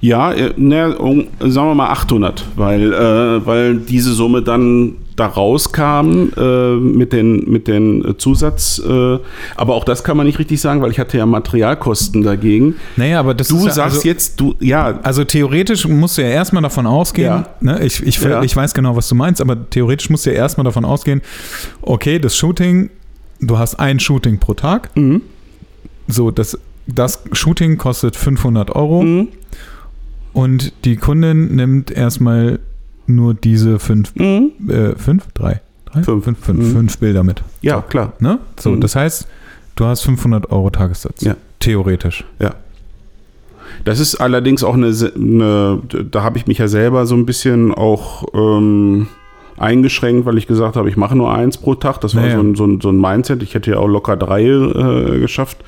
Speaker 2: Ja, äh, ne, sagen wir mal 800, weil, äh, weil diese Summe dann da rauskam äh, mit den, mit den Zusatz. Äh, aber auch das kann man nicht richtig sagen, weil ich hatte ja Materialkosten dagegen.
Speaker 1: Naja, aber das
Speaker 2: Du
Speaker 1: ist ja,
Speaker 2: sagst
Speaker 1: also,
Speaker 2: jetzt, du, ja,
Speaker 1: Also theoretisch musst du ja erstmal davon ausgehen,
Speaker 2: Ja.
Speaker 1: ne, ich, ich,
Speaker 2: Ja.
Speaker 1: ich weiß genau, was du meinst, aber theoretisch musst du ja erstmal davon ausgehen, okay, das Shooting, du hast ein Shooting pro Tag,
Speaker 2: mhm,
Speaker 1: so, das, das Shooting kostet 500 Euro
Speaker 2: mhm,
Speaker 1: und die Kundin nimmt erstmal nur diese fünf,
Speaker 2: mhm.
Speaker 1: äh, fünf, drei, drei?
Speaker 2: Fünf.
Speaker 1: fünf, fünf,
Speaker 2: Mhm.
Speaker 1: fünf Bilder mit.
Speaker 2: ja,
Speaker 1: So.
Speaker 2: klar.
Speaker 1: Ne? So,
Speaker 2: Mhm.
Speaker 1: das heißt, du hast 500 Euro Tagessatz.
Speaker 2: Ja.
Speaker 1: Theoretisch.
Speaker 2: Ja. Das ist allerdings auch eine, eine da habe ich mich ja selber so ein bisschen auch ähm, eingeschränkt, weil ich gesagt habe, ich mache nur eins pro Tag. Das war
Speaker 1: Naja.
Speaker 2: so, ein, so, ein, so ein Mindset. Ich hätte ja auch locker drei äh, geschafft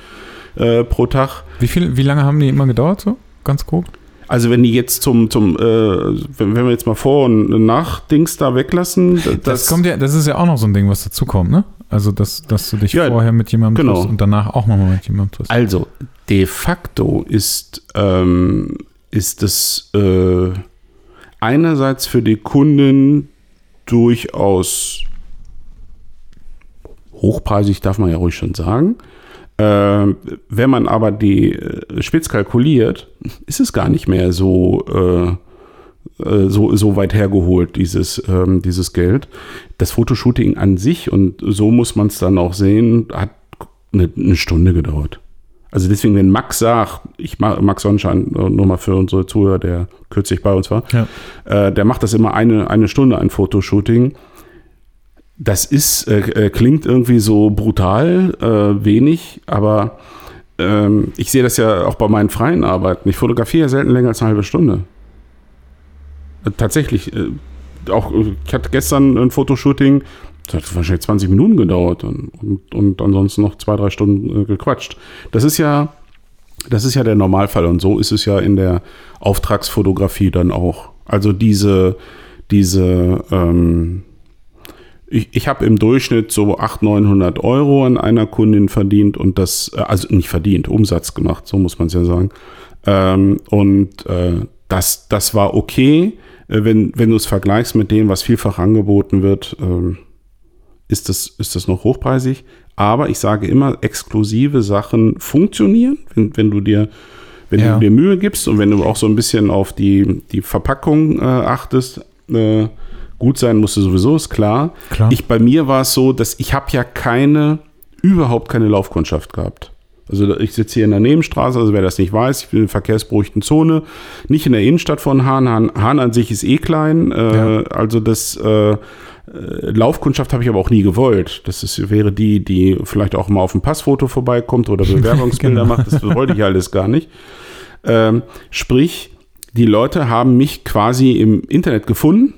Speaker 2: äh, pro Tag.
Speaker 1: Wie, viel, wie lange haben die immer gedauert, so? Ganz grob?
Speaker 2: Also wenn die jetzt zum, zum äh, wenn, wir jetzt mal vor und nach Dings da weglassen, das,
Speaker 1: Das, kommt ja, das ist ja auch noch so ein Ding, was dazukommt, ne? Also, dass, dass du dich
Speaker 2: Ja,
Speaker 1: vorher mit jemandem
Speaker 2: genau.
Speaker 1: triffst und danach auch nochmal mit jemandem triffst.
Speaker 2: Also, de facto ist, ähm, ist es äh, einerseits für die Kunden durchaus hochpreisig, darf man ja ruhig schon sagen. Äh, wenn man aber die äh, spitz kalkuliert, ist es gar nicht mehr so, äh, äh, so, so weit hergeholt, dieses, ähm, dieses Geld. Das Fotoshooting an sich, und so muss man es dann auch sehen, hat eine, eine Stunde gedauert. Also deswegen, wenn Max sagt, ich mache Max Sonnenschein, äh, nur mal für unsere Zuhörer, der kürzlich bei uns war,
Speaker 1: Ja.
Speaker 2: äh, der macht das immer eine, eine Stunde, ein Fotoshooting. Das ist, äh, äh, klingt irgendwie so brutal, äh, wenig, aber ähm, ich sehe das ja auch bei meinen freien Arbeiten. Ich fotografiere selten länger als eine halbe Stunde. Äh, tatsächlich. Äh, auch, äh, ich hatte gestern ein Fotoshooting, das hat wahrscheinlich 20 Minuten gedauert und, und, und ansonsten noch zwei, drei Stunden gequatscht. Das ist ja, das ist ja der Normalfall und so ist es ja in der Auftragsfotografie dann auch. Also diese, diese, ähm, ich, ich habe im Durchschnitt so 800, 900 Euro an einer Kundin verdient und das, äh, also nicht verdient, Umsatz gemacht, so muss man es ja sagen. Ähm, und äh, das, das war okay, äh, wenn, wenn du es vergleichst mit dem, was vielfach angeboten wird, ähm, ist das, ist das noch hochpreisig. Aber ich sage immer, exklusive Sachen funktionieren, wenn, wenn du dir wenn
Speaker 1: Ja.
Speaker 2: du dir Mühe gibst und wenn du auch so ein bisschen auf die, die Verpackung äh, achtest, äh, gut sein musst du sowieso, ist klar.
Speaker 1: Klar.
Speaker 2: Ich, bei mir war es so, dass ich habe ja keine, überhaupt keine Laufkundschaft gehabt. Also ich sitze hier in der Nebenstraße, also wer das nicht weiß, ich bin in der verkehrsberuhigten Zone, nicht in der Innenstadt von Hahn. Hahn, Hahn an sich ist eh klein, äh,
Speaker 1: Ja.
Speaker 2: also das äh, äh, Laufkundschaft habe ich aber auch nie gewollt. Das ist, wäre die, die vielleicht auch mal auf ein Passfoto vorbeikommt oder Bewerbungsbilder
Speaker 1: Genau.
Speaker 2: macht. Das wollte ich alles gar nicht. Ähm, sprich, die Leute haben mich quasi im Internet gefunden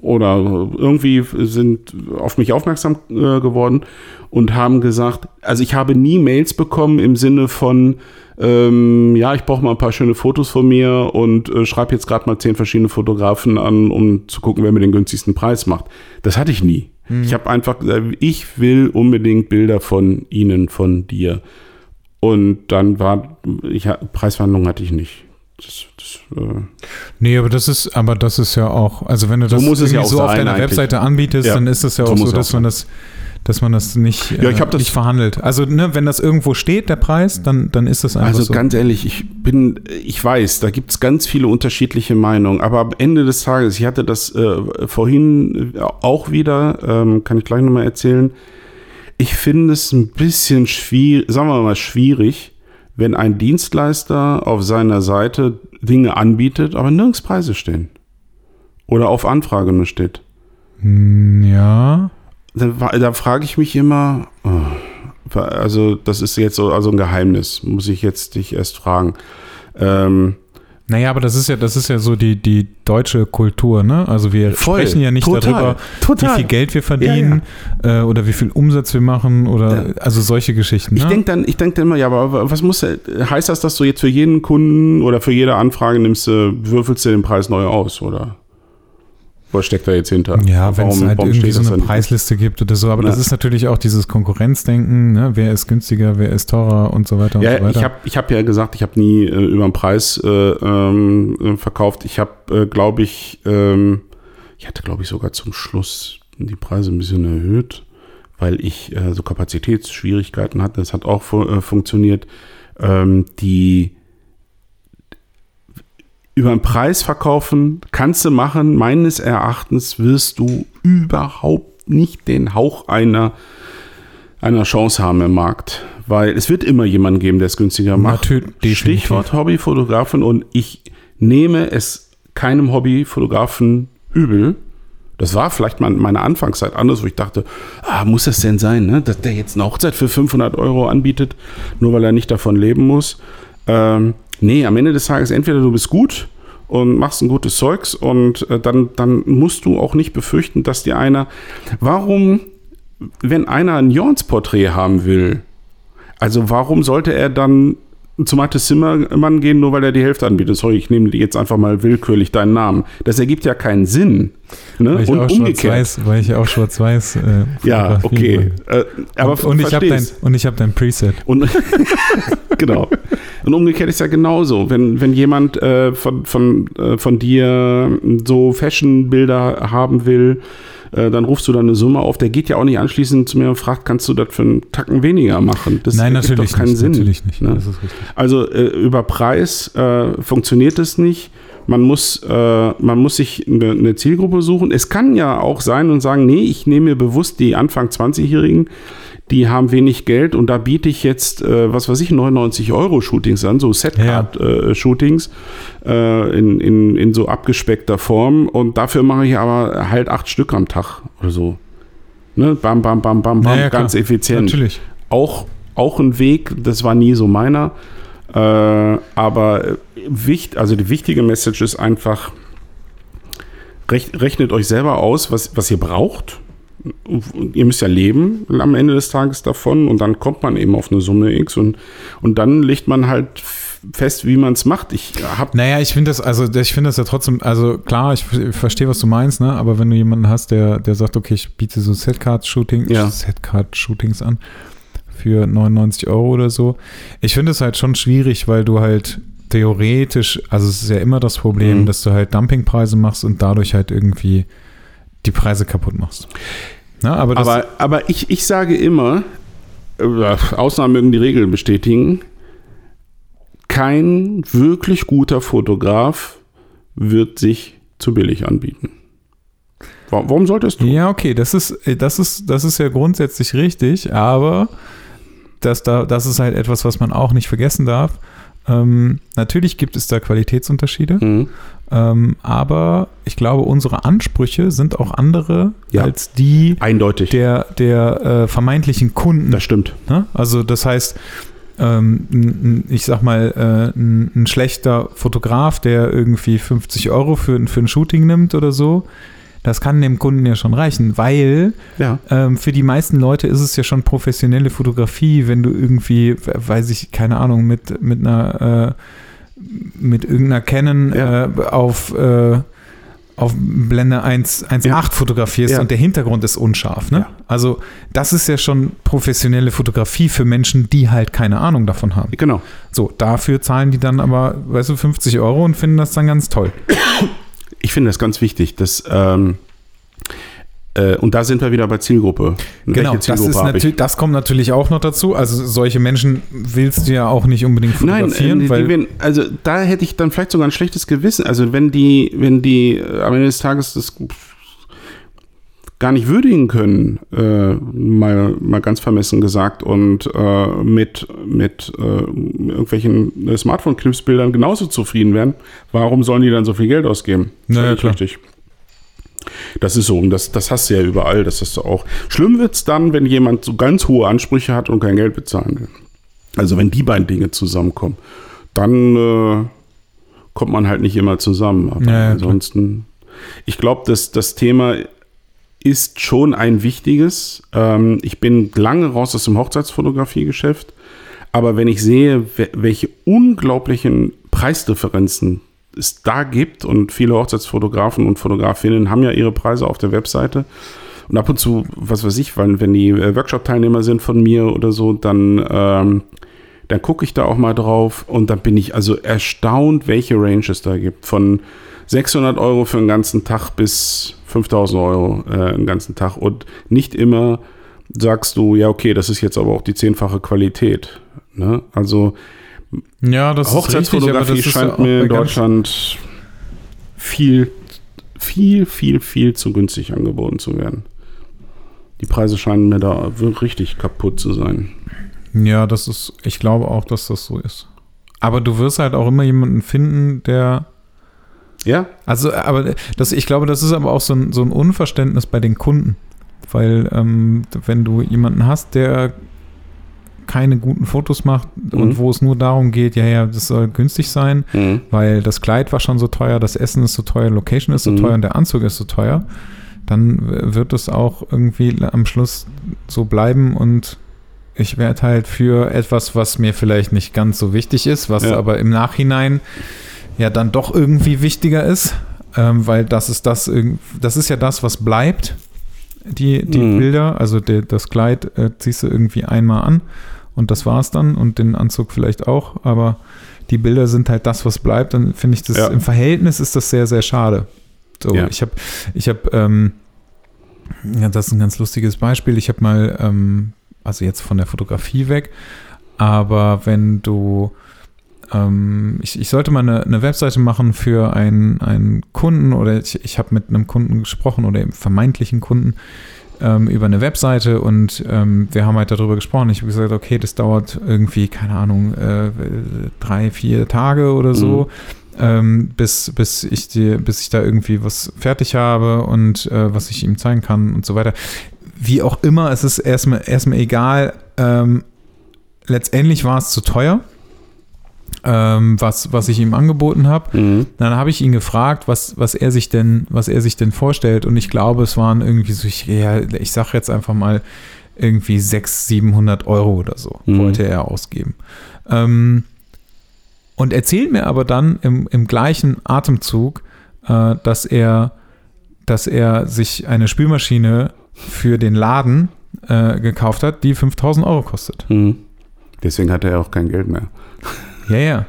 Speaker 2: oder irgendwie sind auf mich aufmerksam äh, geworden und haben gesagt, also ich habe nie Mails bekommen im Sinne von, ähm, ja, ich brauche mal ein paar schöne Fotos von mir und äh, schreibe jetzt gerade mal zehn verschiedene Fotografen an, um zu gucken, wer mir den günstigsten Preis macht. Das hatte ich nie. Ich habe einfach gesagt, ich will unbedingt Bilder von Ihnen, von dir. Und dann war, ich, Preisverhandlungen hatte ich nicht. Das, das, äh,
Speaker 1: Nee, aber das ist, aber das ist ja auch, also wenn du
Speaker 2: So
Speaker 1: das
Speaker 2: es ja
Speaker 1: so auf deiner
Speaker 2: eigentlich.
Speaker 1: Webseite anbietest,
Speaker 2: Ja,
Speaker 1: dann ist es ja
Speaker 2: so
Speaker 1: auch so,
Speaker 2: es
Speaker 1: dass
Speaker 2: auch
Speaker 1: man das, dass man das nicht,
Speaker 2: Ja, ich hab das-
Speaker 1: nicht verhandelt. Also ne, wenn das irgendwo steht, der Preis, dann, dann ist das einfach
Speaker 2: Also
Speaker 1: so.
Speaker 2: ganz ehrlich, ich bin, ich weiß, da gibt es ganz viele unterschiedliche Meinungen, aber am Ende des Tages, ich hatte das äh, vorhin auch wieder, ähm, kann ich gleich nochmal erzählen, ich finde es ein bisschen schwierig, sagen wir mal schwierig, wenn ein Dienstleister auf seiner Seite Dinge anbietet, aber nirgends Preise stehen. Oder auf Anfrage nur steht.
Speaker 1: Hm, ja.
Speaker 2: Da, da frage ich mich immer, oh, also das ist jetzt so also ein Geheimnis, muss ich jetzt dich erst fragen. Ähm,
Speaker 1: Naja, aber das ist ja, das ist ja so die, die deutsche Kultur, ne? Also wir
Speaker 2: Voll.
Speaker 1: sprechen ja nicht
Speaker 2: Total.
Speaker 1: darüber,
Speaker 2: Total.
Speaker 1: wie viel Geld wir verdienen Äh, oder wie viel Umsatz wir machen oder
Speaker 2: Ja.
Speaker 1: also solche Geschichten.
Speaker 2: Ich
Speaker 1: ne?
Speaker 2: denke dann, ich denk dann immer, ja, aber was muss, heißt das, dass du jetzt für jeden Kunden oder für jede Anfrage nimmst, du, würfelst du den Preis neu aus, oder? Was steckt da jetzt hinter?
Speaker 1: Ja, wenn es halt irgendwie so
Speaker 2: das
Speaker 1: eine? Preisliste gibt oder so. Aber das
Speaker 2: Ja.
Speaker 1: ist natürlich auch dieses Konkurrenzdenken, ne? wer ist günstiger, wer ist teurer und so weiter und so
Speaker 2: Ja,
Speaker 1: weiter.
Speaker 2: ich habe ich hab ja gesagt, ich habe nie äh, über den Preis äh, ähm, äh, verkauft. Ich habe, äh, glaube ich, ähm, ich hatte, glaube ich, sogar zum Schluss die Preise ein bisschen erhöht, weil ich äh, so Kapazitätsschwierigkeiten hatte. Das hat auch fu äh, funktioniert. Ähm, die über den Preis verkaufen kannst du machen. Meines Erachtens wirst du überhaupt nicht den Hauch einer einer Chance haben im Markt. Weil es wird immer jemanden geben, der es günstiger macht.
Speaker 1: Natürlich.
Speaker 2: Stichwort Hobbyfotografen und ich nehme es keinem Hobbyfotografen übel. Das war vielleicht mal meine Anfangszeit anders, wo ich dachte, ah, muss das denn sein, ne? dass der jetzt eine Hochzeit für 500 Euro anbietet, nur weil er nicht davon leben muss. Ähm, nee, am Ende des Tages entweder du bist gut und machst ein gutes Zeugs und äh, dann, dann musst du auch nicht befürchten, dass dir einer, warum, wenn einer ein Jorns-Porträt haben will, also warum sollte er dann zu Mathis Zimmermann gehen, nur weil er die Hälfte anbietet? Sorry, ich nehme jetzt einfach mal willkürlich deinen Namen. Das ergibt ja keinen Sinn. Ne?
Speaker 1: weil ich
Speaker 2: Und
Speaker 1: auch
Speaker 2: umgekehrt.
Speaker 1: schwarz-weiß, weil ich auch schwarz-weiß äh,
Speaker 2: Ja, okay. Äh, aber
Speaker 1: und, und ich habe dein, und ich habe dein Preset.
Speaker 2: Und genau. Und umgekehrt ist ja genauso. Wenn, wenn jemand äh, von, von, äh, von dir so Fashion-Bilder haben will, äh, dann rufst du da eine Summe auf. Der geht ja auch nicht anschließend zu mir und fragt, kannst du das für einen Tacken weniger machen? Das
Speaker 1: Nein, natürlich
Speaker 2: doch keinen
Speaker 1: nicht.
Speaker 2: Sinn.
Speaker 1: Natürlich nicht.
Speaker 2: ne? Also äh, über Preis äh, funktioniert es nicht. Man muss, äh, man muss sich eine, eine Zielgruppe suchen. Es kann ja auch sein und sagen, nee, ich nehme mir bewusst die Anfang 20-Jährigen, die haben wenig Geld und da biete ich jetzt, äh, was weiß ich, 99 Euro Shootings an, so Setcard-Shootings äh, in, in, in so abgespeckter Form und dafür mache ich aber halt acht Stück am Tag oder so. Ne? Bam, bam, bam, bam, bam,
Speaker 1: Ja, ja, klar.
Speaker 2: ganz effizient
Speaker 1: Natürlich.
Speaker 2: auch, auch ein Weg, das war nie so meiner. Äh, aber äh, wicht, also die wichtige Message ist einfach, rech, rechnet euch selber aus, was, was ihr braucht. Ihr müsst ja leben am Ende des Tages davon und dann kommt man eben auf eine Summe X und, und dann legt man halt fest, wie man es macht. Ich habe
Speaker 1: Naja, ich finde das, also ich finde das ja trotzdem, also klar, ich ver- verstehe, was du meinst, ne? Aber wenn du jemanden hast, der, der sagt, okay, ich biete so Setcard-Shootings,
Speaker 2: Ja.
Speaker 1: Setcard-Shootings an für 99 Euro oder so. Ich finde es halt schon schwierig, weil du halt theoretisch, also es ist ja immer das Problem,
Speaker 2: Mhm.
Speaker 1: dass du halt Dumpingpreise machst und dadurch halt irgendwie die Preise kaputt machst. Na, aber das,
Speaker 2: Aber, aber ich, ich sage immer, äh, Ausnahmen mögen die Regel bestätigen, kein wirklich guter Fotograf wird sich zu billig anbieten. Wa- Warum solltest du?
Speaker 1: Ja, okay, das ist, äh, das ist, das ist ja grundsätzlich richtig, aber das, da, das ist halt etwas, was man auch nicht vergessen darf. Ähm, natürlich gibt es da Qualitätsunterschiede,
Speaker 2: Mhm.
Speaker 1: ähm, aber ich glaube, unsere Ansprüche sind auch andere
Speaker 2: Ja.
Speaker 1: als die
Speaker 2: Eindeutig.
Speaker 1: der, der äh, vermeintlichen Kunden.
Speaker 2: das stimmt.
Speaker 1: Ne? Also das heißt, ähm, ich sag mal, äh, ein, ein schlechter Fotograf, der irgendwie 50 Euro für, für ein Shooting nimmt oder so, das kann dem Kunden ja schon reichen, weil
Speaker 2: Ja.
Speaker 1: ähm, für die meisten Leute ist es ja schon professionelle Fotografie, wenn du irgendwie, we- weiß ich, keine Ahnung, mit, mit einer äh, mit irgendeiner Canon
Speaker 2: Ja.
Speaker 1: äh, auf äh, auf Blende 1 1.8
Speaker 2: Ja.
Speaker 1: fotografierst
Speaker 2: Ja.
Speaker 1: und der Hintergrund ist unscharf. Ne?
Speaker 2: Ja.
Speaker 1: Also das ist ja schon professionelle Fotografie für Menschen, die halt keine Ahnung davon haben.
Speaker 2: Genau.
Speaker 1: So, dafür zahlen die dann aber, weißt du, 50 Euro und finden das dann ganz toll.
Speaker 2: Ich finde das ganz wichtig. Dass, ähm, äh, und da sind wir wieder bei Zielgruppe.
Speaker 1: Genau, das, ist
Speaker 2: hab ich?
Speaker 1: natürlich, das kommt natürlich auch noch dazu. Also solche Menschen willst du ja auch nicht unbedingt
Speaker 2: Nein,
Speaker 1: fotografieren,
Speaker 2: äh, die,
Speaker 1: weil
Speaker 2: wenn, also da hätte ich dann vielleicht sogar ein schlechtes Gewissen. Also wenn die, wenn die äh, am Ende des Tages das gar nicht würdigen können, äh, mal, mal ganz vermessen gesagt, und äh, mit, mit äh, irgendwelchen äh, Smartphone-Knipsbildern genauso zufrieden wären, warum sollen die dann so viel Geld ausgeben?
Speaker 1: Na ja,
Speaker 2: Völlig
Speaker 1: klar.
Speaker 2: richtig. Das ist so, und das, das hast du ja überall, das hast du auch. Schlimm wird es dann, wenn jemand so ganz hohe Ansprüche hat und kein Geld bezahlen will. Also wenn die beiden Dinge zusammenkommen, dann äh, kommt man halt nicht immer zusammen. Aber
Speaker 1: Ja, ja,
Speaker 2: ansonsten, ich glaube, dass das Thema ist schon ein wichtiges. Ähm, ich bin lange raus aus dem Hochzeitsfotografiegeschäft, aber wenn ich sehe, we- welche unglaublichen Preisdifferenzen es da gibt und viele Hochzeitsfotografen und Fotografinnen haben ja ihre Preise auf der Webseite. Und ab und zu, was weiß ich, weil, wenn die äh, Workshop-Teilnehmer sind von mir oder so, dann, ähm, dann gucke ich da auch mal drauf und dann bin ich also erstaunt, welche Range es da gibt. Von 600 Euro für einen ganzen Tag bis 5000 Euro äh, einen ganzen Tag. Und nicht immer sagst du, ja, okay, das ist jetzt aber auch die zehnfache Qualität. Ne? Also
Speaker 1: Ja, das
Speaker 2: Hochzeitsfotografie
Speaker 1: ist richtig,
Speaker 2: scheint
Speaker 1: das ja
Speaker 2: mir in Deutschland viel, viel, viel, viel zu günstig angeboten zu werden. Die Preise scheinen mir da wirklich richtig kaputt zu sein.
Speaker 1: Ja, das ist, ich glaube auch, dass das so ist. Aber du wirst halt auch immer jemanden finden, der
Speaker 2: Ja?
Speaker 1: Also, aber das, ich glaube, das ist aber auch so ein, so ein Unverständnis bei den Kunden. Weil, ähm, wenn du jemanden hast, der keine guten Fotos macht
Speaker 2: Mhm.
Speaker 1: und wo es nur darum geht, ja, ja, das soll günstig sein,
Speaker 2: Mhm.
Speaker 1: weil das Kleid war schon so teuer, das Essen ist so teuer, Location ist so
Speaker 2: Mhm.
Speaker 1: teuer und der Anzug ist so teuer, dann wird es auch irgendwie am Schluss so bleiben und ich werde halt für etwas, was mir vielleicht nicht ganz so wichtig ist, was
Speaker 2: Ja.
Speaker 1: aber im Nachhinein ja dann doch irgendwie wichtiger ist, ähm, weil das ist das, das ist ja das, was bleibt, die, die
Speaker 2: Mhm.
Speaker 1: Bilder, also der, das Kleid äh, ziehst du irgendwie einmal an und das war's dann und den Anzug vielleicht auch, aber die Bilder sind halt das, was bleibt, dann finde ich das,
Speaker 2: Ja.
Speaker 1: im Verhältnis ist das sehr, sehr schade. So,
Speaker 2: Ja.
Speaker 1: ich habe, ich habe, ähm, ja, das ist ein ganz lustiges Beispiel. Ich habe mal, ähm, also jetzt von der Fotografie weg, aber wenn du, ähm, ich, ich sollte mal eine, eine Webseite machen für einen, einen Kunden oder ich, ich habe mit einem Kunden gesprochen oder eben vermeintlichen Kunden ähm, über eine Webseite und ähm, wir haben halt darüber gesprochen. Ich habe gesagt, okay, das dauert irgendwie, keine Ahnung, äh, drei, vier Tage oder so. Ähm, bis, bis, ich die, bis ich da irgendwie was fertig habe und äh, was ich ihm zeigen kann und so weiter. Wie auch immer, es ist erstmal, erstmal egal. Ähm, letztendlich war es zu teuer, ähm, was, was ich ihm angeboten habe.
Speaker 2: Mhm.
Speaker 1: Dann habe ich ihn gefragt, was, was er sich denn, was er sich denn vorstellt. Und ich glaube, es waren irgendwie so, ich, ja, ich sage jetzt einfach mal irgendwie 600, 700 Euro oder so,
Speaker 2: Mhm.
Speaker 1: wollte er ausgeben. Ähm, und erzählt mir aber dann im, im gleichen Atemzug, äh, dass er, dass er sich eine Spülmaschine für den Laden äh, gekauft hat, die 5000 Euro kostet.
Speaker 2: Mhm. Deswegen hat er auch kein Geld mehr.
Speaker 1: Ja, ja.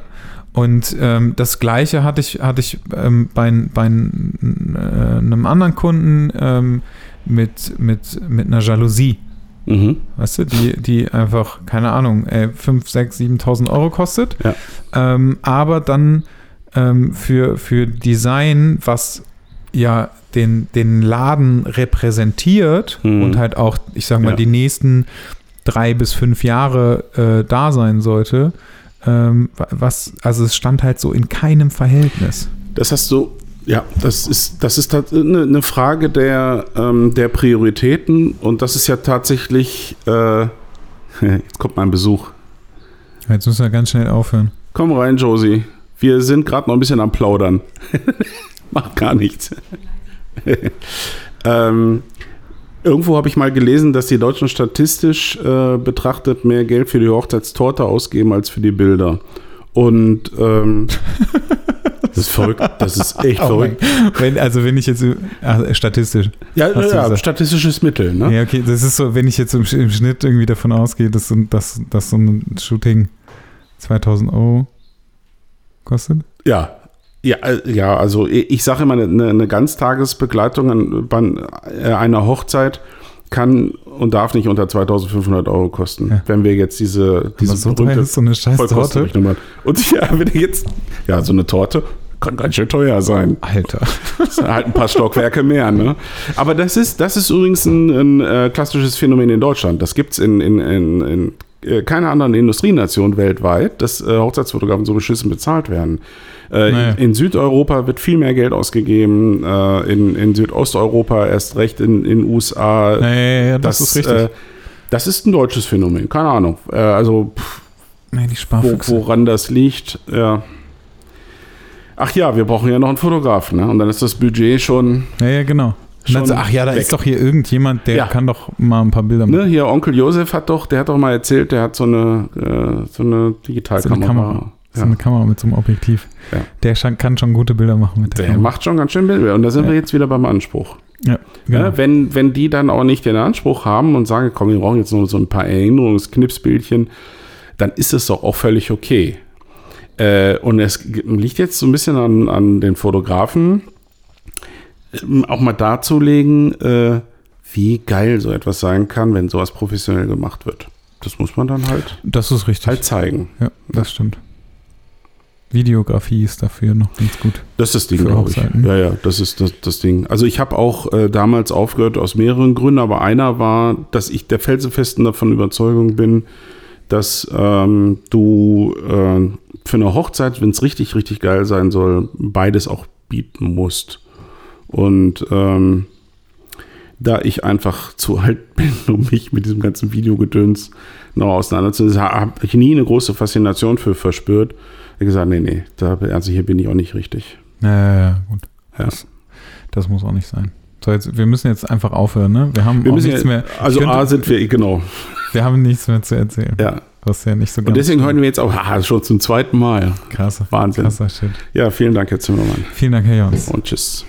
Speaker 1: Und ähm, das Gleiche hatte ich, hatte ich ähm, bei, bei äh, einem anderen Kunden ähm, mit, mit, mit einer Jalousie.
Speaker 2: Mhm.
Speaker 1: Weißt du, die, die einfach, keine Ahnung, ey, 5, 6, 7.000 Euro kostet.
Speaker 2: Ja.
Speaker 1: Ähm, aber dann ähm, für, für Design, was ja den, den Laden repräsentiert
Speaker 2: Mhm.
Speaker 1: und halt auch, ich sag mal,
Speaker 2: Ja.
Speaker 1: die nächsten drei bis fünf Jahre äh, da sein sollte, ähm, wa- was, also es stand halt so in keinem Verhältnis.
Speaker 2: Das hast du, ja, das ist, das ist eine, eine Frage der, ähm, der Prioritäten und das ist ja tatsächlich, äh, jetzt kommt mein Besuch.
Speaker 1: Jetzt müssen wir ganz schnell aufhören.
Speaker 2: Komm rein, Josie. Wir sind gerade noch ein bisschen am Plaudern. Macht gar nichts. ähm, irgendwo habe ich mal gelesen, dass die Deutschen statistisch äh, betrachtet mehr Geld für die Hochzeitstorte ausgeben als für die Bilder. Und ähm, das ist verrückt. Das ist echt
Speaker 1: Oh
Speaker 2: verrückt.
Speaker 1: wenn, also wenn ich jetzt, ach, statistisch,
Speaker 2: Ja, ja statistisches Mittel. Ne?
Speaker 1: Ja, okay, das ist so, wenn ich jetzt im, im Schnitt irgendwie davon ausgehe, dass, dass, dass so ein Shooting 2000 Euro kostet.
Speaker 2: Ja. Ja, äh, ja, also ich ich sage immer, eine, eine Ganztagesbegleitung an, bei äh, einer Hochzeit kann und darf nicht unter 2500 Euro kosten.
Speaker 1: Ja.
Speaker 2: Wenn wir jetzt diese, diese
Speaker 1: so ist so eine scheiß Torte.
Speaker 2: Und ja, wenn ihr jetzt, ja, so eine Torte kann ganz schön teuer sein.
Speaker 1: Alter.
Speaker 2: Das sind halt ein paar Stockwerke mehr, ne? Aber das ist, das ist übrigens ein, ein äh, klassisches Phänomen in Deutschland. Das gibt es in, in, in, in keiner anderen Industrienation weltweit, dass Hochzeitsfotografen so beschissen bezahlt werden. Äh,
Speaker 1: Naja.
Speaker 2: in, in Südeuropa wird viel mehr Geld ausgegeben, äh, in, in Südosteuropa erst recht, in den USA.
Speaker 1: Ja, ja, ja, das, ist richtig.
Speaker 2: Äh, das ist ein deutsches Phänomen, keine Ahnung. Äh, also pff,
Speaker 1: die
Speaker 2: wo, woran das liegt, ja. ach ja, wir brauchen ja noch einen Fotografen. Ne? Und dann ist das Budget schon,
Speaker 1: Ja, ja, genau. Dann ach ja, da
Speaker 2: weg.
Speaker 1: ist doch hier irgendjemand, der
Speaker 2: Ja.
Speaker 1: kann doch mal ein paar Bilder machen.
Speaker 2: ne, hier Onkel Josef hat doch, der hat doch mal erzählt, der hat so eine, äh, so eine
Speaker 1: So eine
Speaker 2: Digitalkamera.
Speaker 1: Kamera. So
Speaker 2: Ja.
Speaker 1: eine Kamera mit so einem Objektiv.
Speaker 2: Ja.
Speaker 1: Der kann schon gute Bilder machen mit der,
Speaker 2: Der
Speaker 1: Kamera.
Speaker 2: macht schon ganz schön Bilder. Und da sind
Speaker 1: Ja.
Speaker 2: wir jetzt wieder beim Anspruch.
Speaker 1: Ja, genau.
Speaker 2: Wenn, wenn die dann auch nicht den Anspruch haben und sagen, komm, wir brauchen jetzt nur so ein paar Erinnerungsknipsbildchen, dann ist es doch auch völlig okay. Äh, und es liegt jetzt so ein bisschen an, an den Fotografen, ähm, auch mal darzulegen, äh, wie geil so etwas sein kann, wenn sowas professionell gemacht wird. Das muss man dann halt,
Speaker 1: Das ist richtig.
Speaker 2: halt zeigen.
Speaker 1: Ja, das stimmt. Videografie ist dafür noch ganz gut.
Speaker 2: Das ist das Ding, glaube ich. Ja, ja, das ist das, das Ding. Also ich habe auch äh, damals aufgehört aus mehreren Gründen, aber einer war, dass ich der felsenfesten davon Überzeugung bin, dass ähm, du äh, für eine Hochzeit, wenn es richtig, richtig geil sein soll, beides auch bieten musst. Und ähm, da ich einfach zu alt bin, um mich mit diesem ganzen Videogedöns noch auseinanderzusetzen, habe ich nie eine große Faszination für verspürt. Habe gesagt, nee, nee, da, also hier bin ich auch nicht richtig.
Speaker 1: Ja, ja, gut.
Speaker 2: Ja.
Speaker 1: Das, das muss auch nicht sein. So, jetzt, wir müssen jetzt einfach aufhören, ne? Wir haben
Speaker 2: Wir müssen
Speaker 1: nichts
Speaker 2: ja,
Speaker 1: mehr.
Speaker 2: also
Speaker 1: könnte-
Speaker 2: A sind wir, genau.
Speaker 1: wir haben nichts mehr zu erzählen.
Speaker 2: Ja.
Speaker 1: Was ja nicht so
Speaker 2: Und deswegen hören wir jetzt auch, ah, schon zum zweiten Mal.
Speaker 1: Krass.
Speaker 2: Wahnsinn.
Speaker 1: Krasser Shit.
Speaker 2: Ja, vielen Dank, Herr Zimmermann.
Speaker 1: Vielen Dank, Herr Jons.
Speaker 2: Und tschüss.